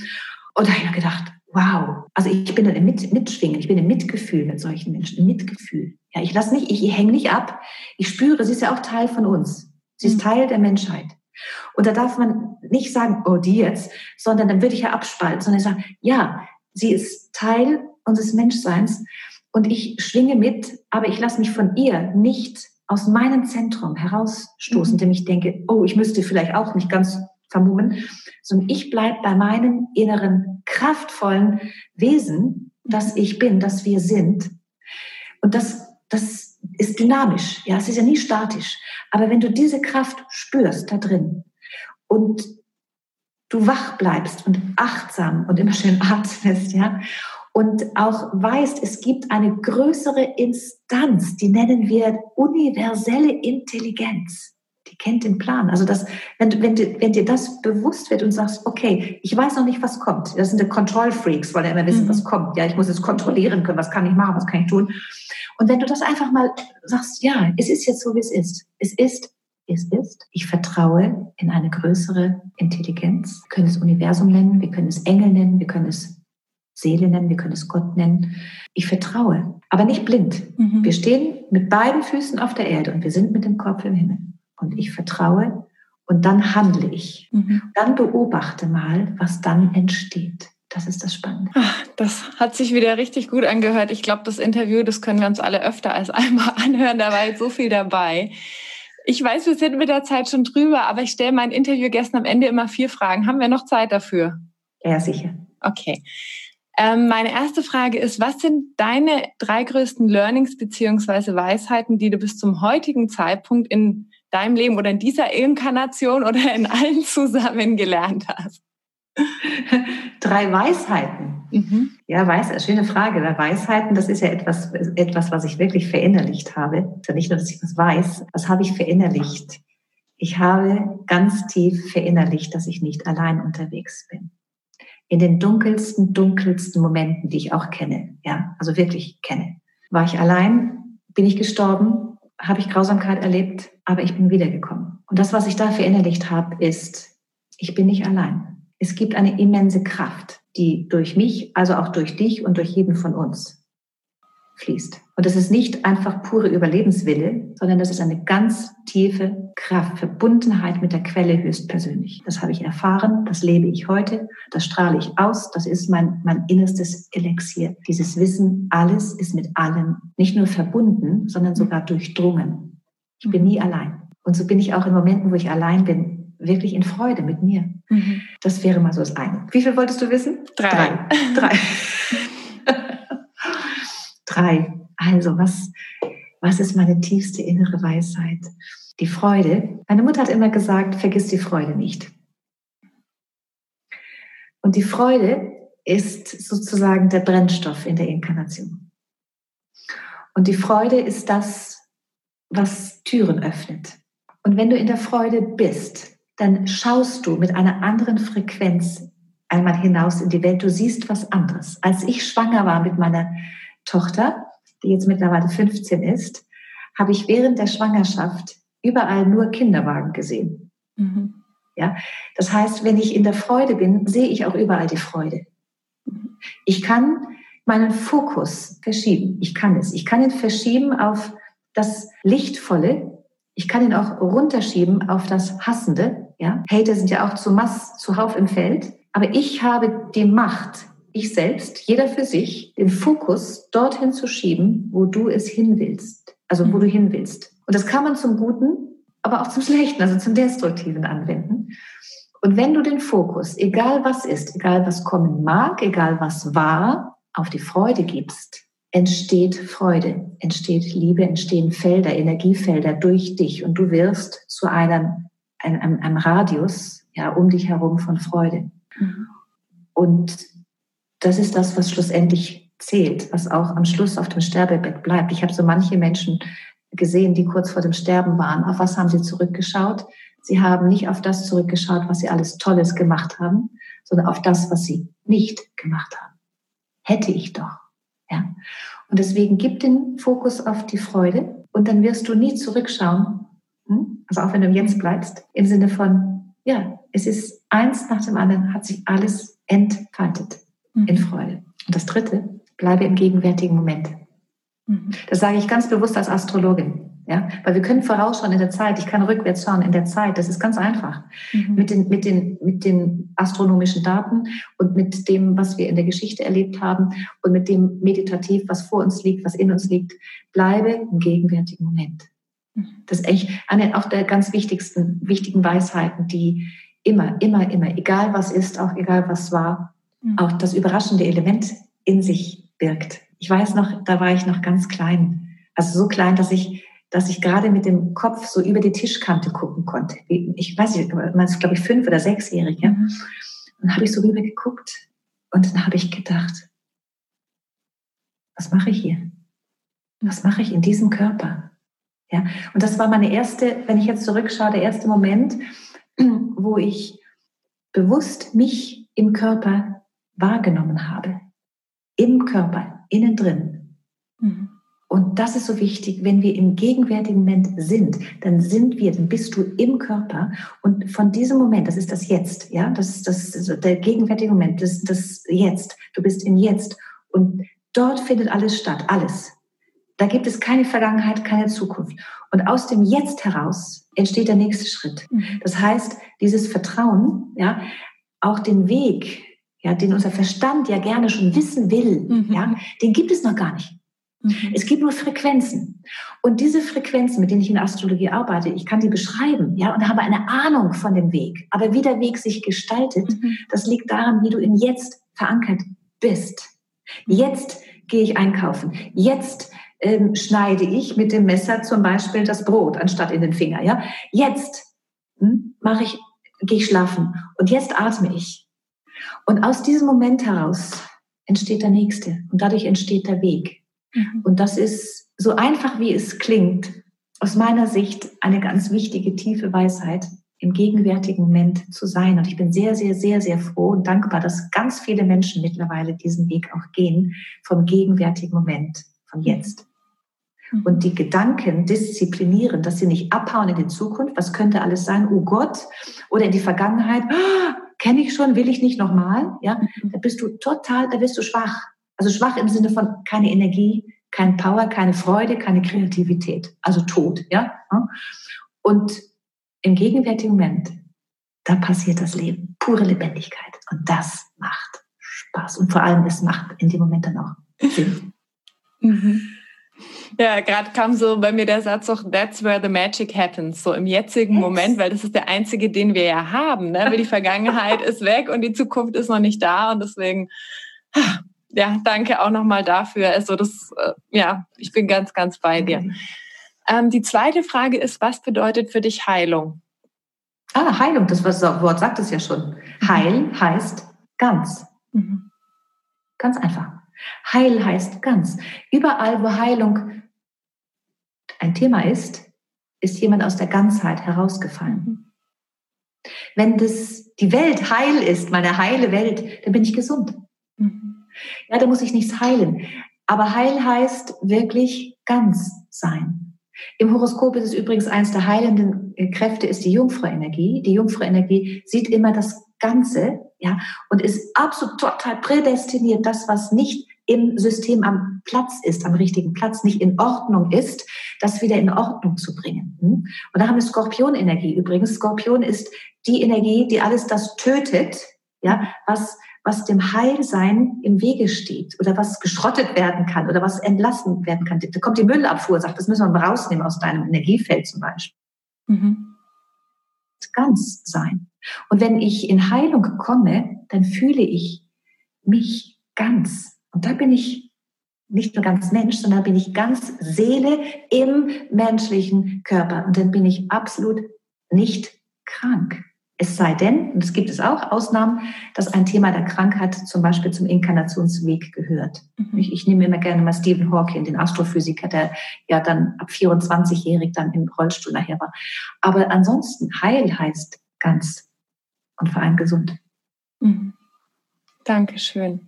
Und da habe ich mir gedacht, wow, also ich bin dann im Mit Mitschwingen, ich bin im Mitgefühl mit solchen Menschen, im Mitgefühl. Ja, ich lasse nicht, ich, ich hänge nicht ab. Ich spüre, sie ist ja auch Teil von uns. Sie ist mhm. Teil der Menschheit. Und da darf man nicht sagen, oh, die jetzt, sondern dann würde ich ja abspalten, sondern ich sage, ja, sie ist Teil unseres Menschseins und ich schwinge mit, aber ich lasse mich von ihr nicht aus meinem Zentrum herausstoßen, mhm. indem ich denke, oh, ich müsste vielleicht auch nicht ganz vermummen, sondern ich bleibe bei meinem inneren, kraftvollen Wesen, das ich bin, das wir sind. Und das, das ist dynamisch, ja, es ist ja nie statisch. Aber wenn du diese Kraft spürst da drin und du wach bleibst und achtsam und immer schön atmest, ja, und auch weißt, es gibt eine größere Instanz, die nennen wir universelle Intelligenz die kennt den Plan. Also das, wenn, wenn, wenn dir das bewusst wird und sagst, okay, ich weiß noch nicht, was kommt. Das sind die Control Freaks, weil ja immer wissen, mhm. was kommt. Ja, ich muss es kontrollieren können, was kann ich machen, was kann ich tun. Und wenn du das einfach mal sagst, ja, es ist jetzt so, wie es ist. Es ist, es ist. Ich vertraue in eine größere Intelligenz. Wir können es Universum nennen, wir können es Engel nennen, wir können es Seele nennen, wir können es Gott nennen. Ich vertraue, aber nicht blind. Mhm. Wir stehen mit beiden Füßen auf der Erde und wir sind mit dem Kopf im Himmel und ich vertraue und dann handle ich. Mhm. Dann beobachte mal, was dann entsteht. Das ist das Spannende. Ach, das hat sich wieder richtig gut angehört. Ich glaube, das Interview, das können wir uns alle öfter als <laughs> einmal anhören. Da war jetzt so viel dabei. Ich weiß, wir sind mit der Zeit schon drüber, aber ich stelle meinen Interviewgästen am Ende immer vier Fragen. Haben wir noch Zeit dafür? Ja, sicher. Okay. Ähm, meine erste Frage ist, was sind deine drei größten Learnings beziehungsweise Weisheiten, die du bis zum heutigen Zeitpunkt in deinem Leben oder in dieser Inkarnation oder in allen <laughs> zusammen gelernt hast? <laughs> Drei Weisheiten. Mhm. Ja, weiß, schöne Frage. Weil Weisheiten, das ist ja etwas, etwas, was ich wirklich verinnerlicht habe. Also nicht nur, dass ich was weiß, was habe ich verinnerlicht? Ich habe ganz tief verinnerlicht, dass ich nicht allein unterwegs bin. In den dunkelsten, dunkelsten Momenten, die ich auch kenne, ja, also wirklich kenne, war ich allein, bin ich gestorben, habe ich Grausamkeit erlebt, aber ich bin wiedergekommen. Und das, was ich da verinnerlicht habe, ist, ich bin nicht allein. Es gibt eine immense Kraft, die durch mich, also auch durch dich und durch jeden von uns fließt. Und das ist nicht einfach pure Überlebenswille, sondern das ist eine ganz tiefe Kraft, Verbundenheit mit der Quelle höchstpersönlich. Das habe ich erfahren, das lebe ich heute, das strahle ich aus, das ist mein, mein innerstes Elixier. Dieses Wissen, alles ist mit allem nicht nur verbunden, sondern sogar durchdrungen. Ich bin nie allein. Und so bin ich auch in Momenten, wo ich allein bin, wirklich in Freude mit mir. Mhm. Das wäre mal so das eine. Wie viel wolltest du wissen? Drei. Drei. <laughs> Drei. Also, was, was ist meine tiefste innere Weisheit? Die Freude. Meine Mutter hat immer gesagt, vergiss die Freude nicht. Und die Freude ist sozusagen der Brennstoff in der Inkarnation. Und die Freude ist das, was Türen öffnet. Und wenn du in der Freude bist, dann schaust du mit einer anderen Frequenz einmal hinaus in die Welt. Du siehst was anderes. Als ich schwanger war mit meiner Tochter, die jetzt mittlerweile 15 ist, habe ich während der Schwangerschaft überall nur Kinderwagen gesehen. Mhm. Ja, das heißt, wenn ich in der Freude bin, sehe ich auch überall die Freude. Ich kann meinen Fokus verschieben. Ich kann es. Ich kann ihn verschieben auf das Lichtvolle. Ich kann ihn auch runterschieben auf das Hassende. Ja, Hater sind ja auch zu Mass, zuhauf im Feld. Aber ich habe die Macht, ich selbst, jeder für sich, den Fokus dorthin zu schieben, wo du es hin willst. Also wo du mhm. hin willst. Und das kann man zum Guten, aber auch zum Schlechten, also zum Destruktiven anwenden. Und wenn du den Fokus, egal was ist, egal was kommen mag, egal was war, auf die Freude gibst, entsteht Freude, entsteht Liebe, entstehen Felder, Energiefelder durch dich und du wirst zu einem, einem, einem Radius ja, um dich herum von Freude. Mhm. Und das ist das, was schlussendlich zählt, was auch am Schluss auf dem Sterbebett bleibt. Ich habe so manche Menschen gesehen, die kurz vor dem Sterben waren. Auf was haben sie zurückgeschaut? Sie haben nicht auf das zurückgeschaut, was sie alles Tolles gemacht haben, sondern auf das, was sie nicht gemacht haben. Hätte ich doch. Ja. Und deswegen gib den Fokus auf die Freude und dann wirst du nie zurückschauen. Hm? Also auch wenn du Jetzt bleibst, im Sinne von, ja, es ist eins nach dem anderen, hat sich alles entfaltet mhm. in Freude. Und das dritte, bleibe im gegenwärtigen Moment. Mhm. Das sage ich ganz bewusst als Astrologin. Ja, weil wir können vorausschauen in der Zeit. Ich kann rückwärts schauen in der Zeit. Das ist ganz einfach. Mhm. Mit den, mit den, mit den astronomischen Daten und mit dem, was wir in der Geschichte erlebt haben und mit dem meditativ, was vor uns liegt, was in uns liegt. Bleibe im gegenwärtigen Moment. Das ist echt eine auch der ganz wichtigsten, wichtigen Weisheiten, die immer, immer, immer, egal was ist, auch egal was war, mhm. auch das überraschende Element in sich birgt. Ich weiß noch, da war ich noch ganz klein. Also so klein, dass ich dass ich gerade mit dem Kopf so über die Tischkante gucken konnte. Ich weiß nicht, man ist, glaube ich, fünf- oder sechsjährig. Ja? Mhm. Und dann habe ich so rüber geguckt und dann habe ich gedacht, was mache ich hier? Was mache ich in diesem Körper? Ja, und das war meine erste, wenn ich jetzt zurückschaue, der erste Moment, <clears throat> wo ich bewusst mich im Körper wahrgenommen habe. Im Körper, innen drin. Mhm. Und das ist so wichtig, wenn wir im gegenwärtigen Moment sind, dann sind wir, dann bist du im Körper und von diesem Moment, das ist das Jetzt, ja, das ist das, also der gegenwärtige Moment, das ist das Jetzt. Du bist im Jetzt und dort findet alles statt, alles. Da gibt es keine Vergangenheit, keine Zukunft. Und aus dem Jetzt heraus entsteht der nächste Schritt. Mhm. Das heißt, dieses Vertrauen, ja, auch den Weg, ja, den unser Verstand ja gerne schon wissen will, mhm. ja, den gibt es noch gar nicht. Mhm. Es gibt nur Frequenzen. Und diese Frequenzen, mit denen ich in der Astrologie arbeite, ich kann die beschreiben, ja, und habe eine Ahnung von dem Weg. Aber wie der Weg sich gestaltet, mhm. das liegt daran, wie du in Jetzt verankert bist. Jetzt gehe ich einkaufen. Jetzt ähm, schneide ich mit dem Messer zum Beispiel das Brot anstatt in den Finger, ja. Jetzt hm, mache ich, gehe ich schlafen. Und jetzt atme ich. Und aus diesem Moment heraus entsteht der nächste und dadurch entsteht der Weg. Mhm. Und das ist so einfach, wie es klingt, aus meiner Sicht eine ganz wichtige, tiefe Weisheit, im gegenwärtigen Moment zu sein. Und ich bin sehr, sehr, sehr, sehr froh und dankbar, dass ganz viele Menschen mittlerweile diesen Weg auch gehen, vom gegenwärtigen Moment, von jetzt. Mhm. Und die Gedanken disziplinieren, dass sie nicht abhauen in die Zukunft, was könnte alles sein, oh Gott, oder in die Vergangenheit, oh, kenne ich schon, will ich nicht nochmal, ja, mhm. da bist du total, da bist du schwach. Also schwach im Sinne von keine Energie, kein Power, keine Freude, keine Kreativität, also tot, ja. Und im gegenwärtigen Moment, da passiert das Leben, pure Lebendigkeit. Und das macht Spaß. Und vor allem, es macht in dem Moment dann auch Sinn. Mhm. Ja, gerade kam so bei mir der Satz auch, that's where the magic happens, so im jetzigen. Moment, weil das ist der einzige, den wir ja haben. Ne? Weil die Vergangenheit ist weg und die Zukunft ist noch nicht da und deswegen, ja, danke auch nochmal dafür. Also das, äh, ja, ich bin ganz, ganz bei dir. Okay. Ähm, die zweite Frage ist, was bedeutet für dich Heilung? Ah, Heilung, das Wort sagt es ja schon. Heil heißt ganz. Mhm. Ganz einfach. Heil heißt ganz. Überall, wo Heilung ein Thema ist, ist jemand aus der Ganzheit herausgefallen. Mhm. Wenn das die Welt heil ist, meine heile Welt, dann bin ich gesund. Mhm. Ja, da muss ich nichts heilen. Aber heil heißt wirklich ganz sein. Im Horoskop ist es übrigens eins der heilenden Kräfte ist die Jungfrau-Energie. Die Jungfrau-Energie sieht immer das Ganze, ja, und ist absolut total prädestiniert, das, was nicht im System am Platz ist, am richtigen Platz, nicht in Ordnung ist, das wieder in Ordnung zu bringen. Hm? Und da haben wir Skorpionenergie übrigens. Skorpion ist die Energie, die alles das tötet, ja, was, was dem Heilsein im Wege steht oder was geschrottet werden kann oder was entlassen werden kann. Da kommt die Müllabfuhr, sagt, das müssen wir mal rausnehmen aus deinem Energiefeld zum Beispiel. Mhm. Ganz sein. Und wenn ich in Heilung komme, dann fühle ich mich ganz. Und da bin ich nicht nur ganz Mensch, sondern bin ich ganz Seele im menschlichen Körper. Und dann bin ich absolut nicht krank. Es sei denn, und es gibt es auch Ausnahmen, dass ein Thema der Krankheit zum Beispiel zum Inkarnationsweg gehört. Mhm. Ich, ich, nehme immer gerne mal Stephen Hawking, den Astrophysiker, der ja dann ab 24-jährig dann im Rollstuhl nachher war. Aber ansonsten, heil heißt ganz und vor allem gesund. Mhm. Dankeschön.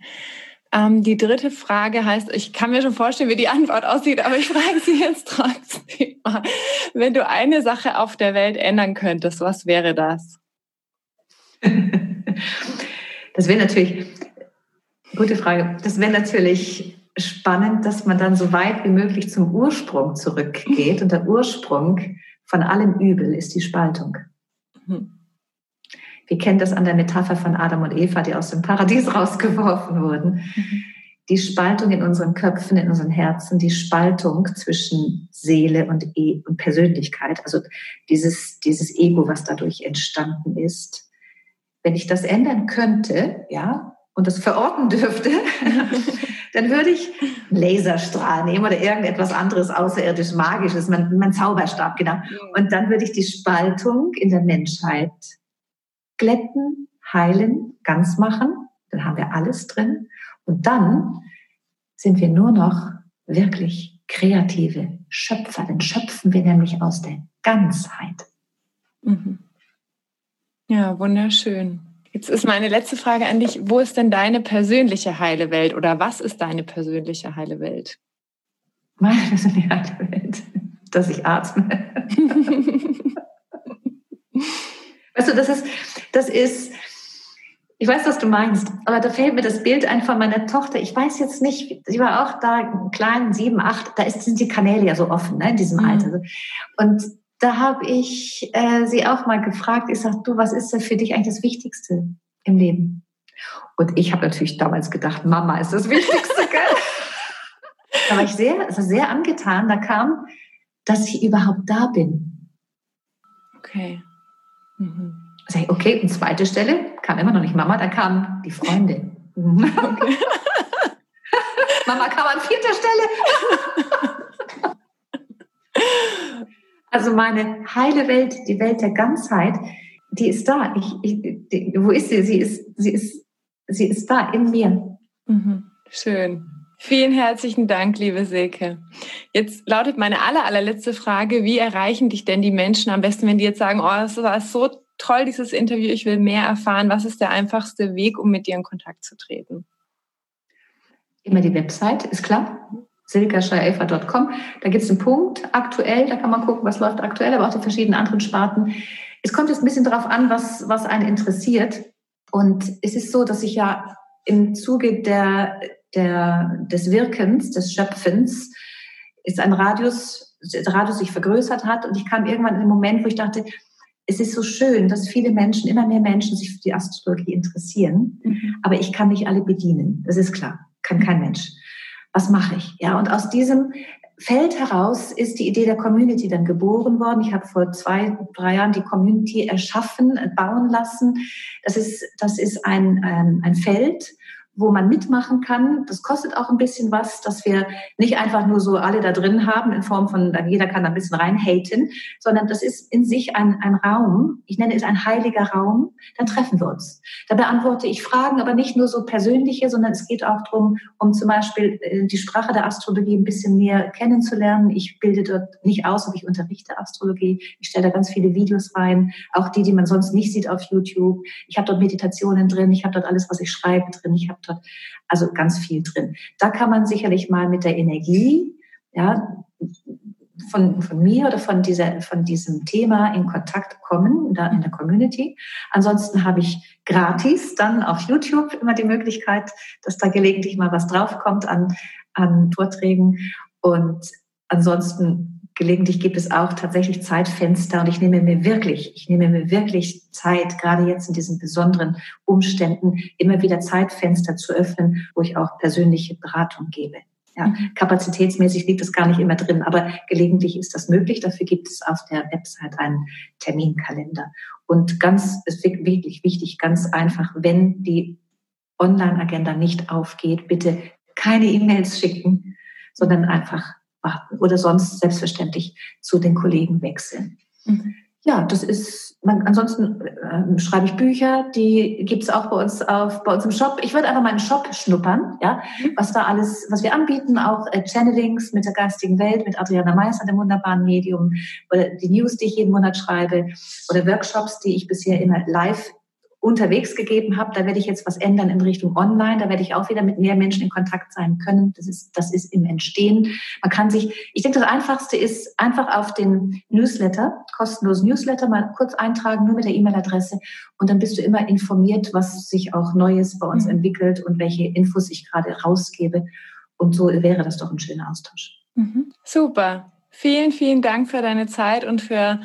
Ähm, die dritte Frage heißt, ich kann mir schon vorstellen, wie die Antwort aussieht, aber ich frage sie jetzt trotzdem mal. Wenn du eine Sache auf der Welt ändern könntest, was wäre das? <laughs> Das wäre natürlich, gute Frage, das wäre natürlich spannend, dass man dann so weit wie möglich zum Ursprung zurückgeht. <laughs> Und der Ursprung von allem Übel ist die Spaltung. Mhm. Wir kennen das an der Metapher von Adam und Eva, die aus dem Paradies <laughs> rausgeworfen wurden. Mhm. Die Spaltung in unseren Köpfen, in unseren Herzen, die Spaltung zwischen Seele und, e und Persönlichkeit, also dieses, dieses Ego, was dadurch entstanden ist. Wenn ich das ändern könnte, ja, und das verorten dürfte, <laughs> dann würde ich einen Laserstrahl nehmen oder irgendetwas anderes außerirdisch Magisches, mein, mein Zauberstab, genau. Und dann würde ich die Spaltung in der Menschheit glätten, heilen, ganz machen. Dann haben wir alles drin. Und dann sind wir nur noch wirklich kreative Schöpfer. Dann schöpfen wir nämlich aus der Ganzheit. Mhm. Ja, wunderschön. Jetzt ist meine letzte Frage an dich. Wo ist denn deine persönliche heile Welt oder was ist deine persönliche heile Welt? Meine persönliche heile Welt, dass ich atme. <laughs> weißt du, das ist, das ist, ich weiß, was du meinst, aber da fällt mir das Bild ein von meiner Tochter. Ich weiß jetzt nicht, sie war auch da, klein, sieben, acht, da ist, sind die Kanäle ja so offen, ne, in diesem mhm. Alter. Und da habe ich äh, sie auch mal gefragt, ich sage, du, was ist denn für dich eigentlich das Wichtigste im Leben? Und ich habe natürlich damals gedacht, Mama ist das Wichtigste, gell? <laughs> da war ich sehr, also sehr angetan. Da kam, dass ich überhaupt da bin. Okay. Mhm. Sag ich, okay, und zweite Stelle kam immer noch nicht Mama, dann kam die Freundin. <laughs> Mama kam an vierter Stelle. <laughs> also meine heile Welt, die Welt der Ganzheit, die ist da. Ich, ich, die, wo ist sie? Sie ist, sie ist, sie ist da in mir. Mhm. Schön. Vielen herzlichen Dank, liebe Silke. Jetzt lautet meine aller, allerletzte Frage, wie erreichen dich denn die Menschen am besten, wenn die jetzt sagen, oh, das war so toll, dieses Interview, ich will mehr erfahren. Was ist der einfachste Weg, um mit dir in Kontakt zu treten? Immer die Website, ist klar. silkaschreiefer.com. Da gibt es einen Punkt aktuell, da kann man gucken, was läuft aktuell, aber auch die verschiedenen anderen Sparten. Es kommt jetzt ein bisschen darauf an, was, was einen interessiert. Und es ist so, dass ich ja im Zuge der, der, des Wirkens, des Schöpfens, ist ein Radius, der Radius sich vergrößert hat. Und ich kam irgendwann in den Moment, wo ich dachte, es ist so schön, dass viele Menschen, immer mehr Menschen sich für die Astrologie interessieren. Mhm. Aber ich kann nicht alle bedienen. Das ist klar. Kann kein Mensch. Was mache ich? Ja, und aus diesem Feld heraus ist die Idee der Community dann geboren worden. Ich habe vor zwei, drei Jahren die Community erschaffen, bauen lassen. Das ist, das ist ein, ein, ein Feld, wo man mitmachen kann. Das kostet auch ein bisschen was, dass wir nicht einfach nur so alle da drin haben in Form von, jeder kann da ein bisschen reinhaten, sondern das ist in sich ein, ein Raum. Ich nenne es ein heiliger Raum. Dann treffen wir uns. Da beantworte ich Fragen, aber nicht nur so persönliche, sondern es geht auch darum, um zum Beispiel äh, die Sprache der Astrologie ein bisschen mehr kennenzulernen. Ich bilde dort nicht aus, aber ich unterrichte Astrologie. Ich stelle da ganz viele Videos rein, auch die, die man sonst nicht sieht auf YouTube. Ich habe dort Meditationen drin, ich habe dort alles, was ich schreibe drin. Ich habe hat. Also ganz viel drin. Da kann man sicherlich mal mit der Energie, ja, von, von mir oder von, dieser, von diesem Thema in Kontakt kommen, da in der Community. Ansonsten habe ich gratis dann auf YouTube immer die Möglichkeit, dass da gelegentlich mal was draufkommt an, an Vorträgen. Und ansonsten gelegentlich gibt es auch tatsächlich Zeitfenster und ich nehme mir wirklich, ich nehme mir wirklich Zeit, gerade jetzt in diesen besonderen Umständen, immer wieder Zeitfenster zu öffnen, wo ich auch persönliche Beratung gebe. Ja, mhm. kapazitätsmäßig liegt das gar nicht immer drin, aber gelegentlich ist das möglich. Dafür gibt es auf der Website einen Terminkalender. Und ganz, ist wirklich wichtig, ganz einfach, wenn die Online-Agenda nicht aufgeht, bitte keine E-Mails schicken, sondern einfach oder sonst selbstverständlich zu den Kollegen wechseln. Mhm. Ja, das ist, man, ansonsten äh, schreibe ich Bücher, die gibt es auch bei uns auf, bei uns im Shop. Ich würde einfach mal einen Shop schnuppern, ja, mhm. was da alles, was wir anbieten, auch äh, Channelings mit der geistigen Welt, mit Adriana Meister, dem wunderbaren Medium, oder die News, die ich jeden Monat schreibe, oder Workshops, die ich bisher immer live unterwegs gegeben habe. Da werde ich jetzt was ändern in Richtung Online. Da werde ich auch wieder mit mehr Menschen in Kontakt sein können. Das ist, das ist im Entstehen. Man kann sich, ich denke, das Einfachste ist einfach auf den Newsletter, kostenlosen Newsletter, mal kurz eintragen, nur mit der E-Mail-Adresse. Und dann bist du immer informiert, was sich auch Neues bei uns mhm. entwickelt und welche Infos ich gerade rausgebe. Und so wäre das doch ein schöner Austausch. Mhm. Super. Vielen, vielen Dank für deine Zeit und für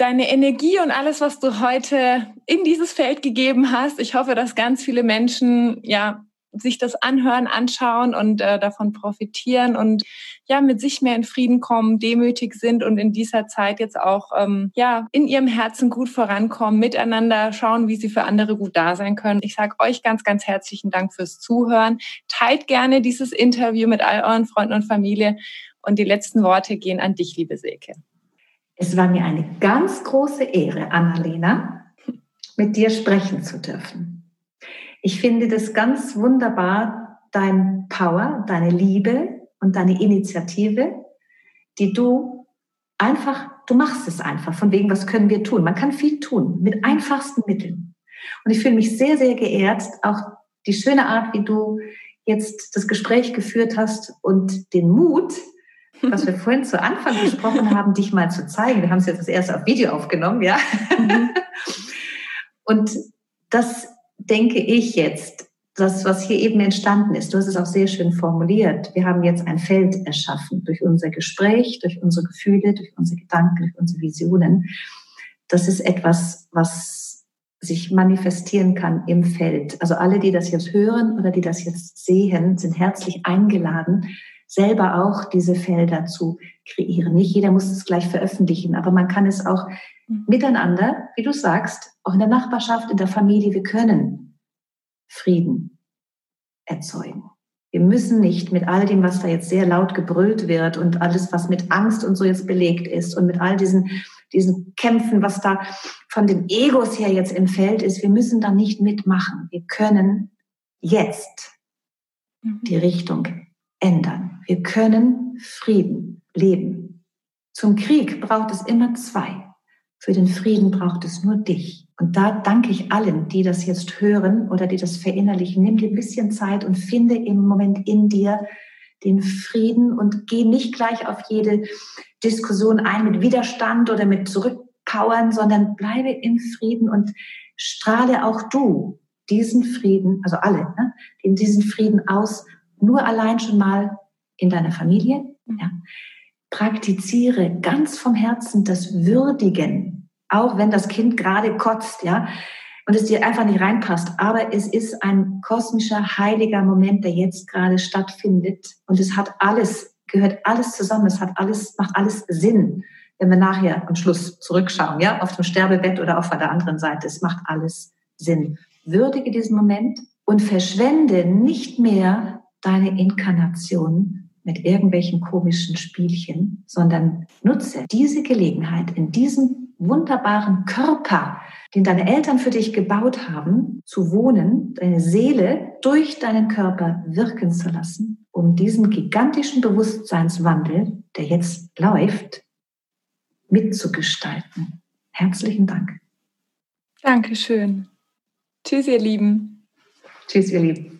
deine Energie und alles, was du heute in dieses Feld gegeben hast. Ich hoffe, dass ganz viele Menschen ja sich das anhören, anschauen und äh, davon profitieren und ja mit sich mehr in Frieden kommen, demütig sind und in dieser Zeit jetzt auch ähm, ja in ihrem Herzen gut vorankommen, miteinander schauen, wie sie für andere gut da sein können. Ich sage euch ganz, ganz herzlichen Dank fürs Zuhören. Teilt gerne dieses Interview mit all euren Freunden und Familie und die letzten Worte gehen an dich, liebe Silke. Es war mir eine ganz große Ehre, Annalena, mit dir sprechen zu dürfen. Ich finde das ganz wunderbar, dein Power, deine Liebe und deine Initiative, die du einfach, du machst es einfach, von wegen, was können wir tun? Man kann viel tun, mit einfachsten Mitteln. Und ich fühle mich sehr, sehr geehrt, auch die schöne Art, wie du jetzt das Gespräch geführt hast und den Mut, was wir vorhin zu Anfang gesprochen haben, dich mal zu zeigen. Wir haben es jetzt das erste auf Video aufgenommen, ja. Mhm. Und das denke ich jetzt, das, was hier eben entstanden ist, du hast es auch sehr schön formuliert. Wir haben jetzt ein Feld erschaffen durch unser Gespräch, durch unsere Gefühle, durch unsere Gedanken, durch unsere Visionen. Das ist etwas, was sich manifestieren kann im Feld. Also alle, die das jetzt hören oder die das jetzt sehen, sind herzlich eingeladen, selber auch diese Felder zu kreieren. Nicht jeder muss es gleich veröffentlichen, aber man kann es auch mhm. miteinander, wie du sagst, auch in der Nachbarschaft, in der Familie, wir können Frieden erzeugen. Wir müssen nicht mit all dem, was da jetzt sehr laut gebrüllt wird und alles, was mit Angst und so jetzt belegt ist und mit all diesen, diesen Kämpfen, was da von den Egos her jetzt im Feld ist, wir müssen da nicht mitmachen. Wir können jetzt mhm. die Richtung ändern. Wir können Frieden leben. Zum Krieg braucht es immer zwei. Für den Frieden braucht es nur dich. Und da danke ich allen, die das jetzt hören oder die das verinnerlichen. Nimm dir ein bisschen Zeit und finde im Moment in dir den Frieden und geh nicht gleich auf jede Diskussion ein mit Widerstand oder mit Zurückpowern, sondern bleibe im Frieden und strahle auch du diesen Frieden, also alle, ne, in diesen Frieden aus, nur allein schon mal in deiner Familie. Ja. Praktiziere ganz vom Herzen das Würdigen, auch wenn das Kind gerade kotzt, ja, und es dir einfach nicht reinpasst. Aber es ist ein kosmischer, heiliger Moment, der jetzt gerade stattfindet. Und es hat alles, gehört alles zusammen. Es hat alles, macht alles Sinn, wenn wir nachher am Schluss zurückschauen, ja, auf dem Sterbebett oder auf der anderen Seite. Es macht alles Sinn. Würdige diesen Moment und verschwende nicht mehr deine Inkarnation mit irgendwelchen komischen Spielchen, sondern nutze diese Gelegenheit in diesem wunderbaren Körper, den deine Eltern für dich gebaut haben, zu wohnen, deine Seele durch deinen Körper wirken zu lassen, um diesen gigantischen Bewusstseinswandel, der jetzt läuft, mitzugestalten. Herzlichen Dank. Dankeschön. Tschüss, ihr Lieben. Tschüss, ihr Lieben.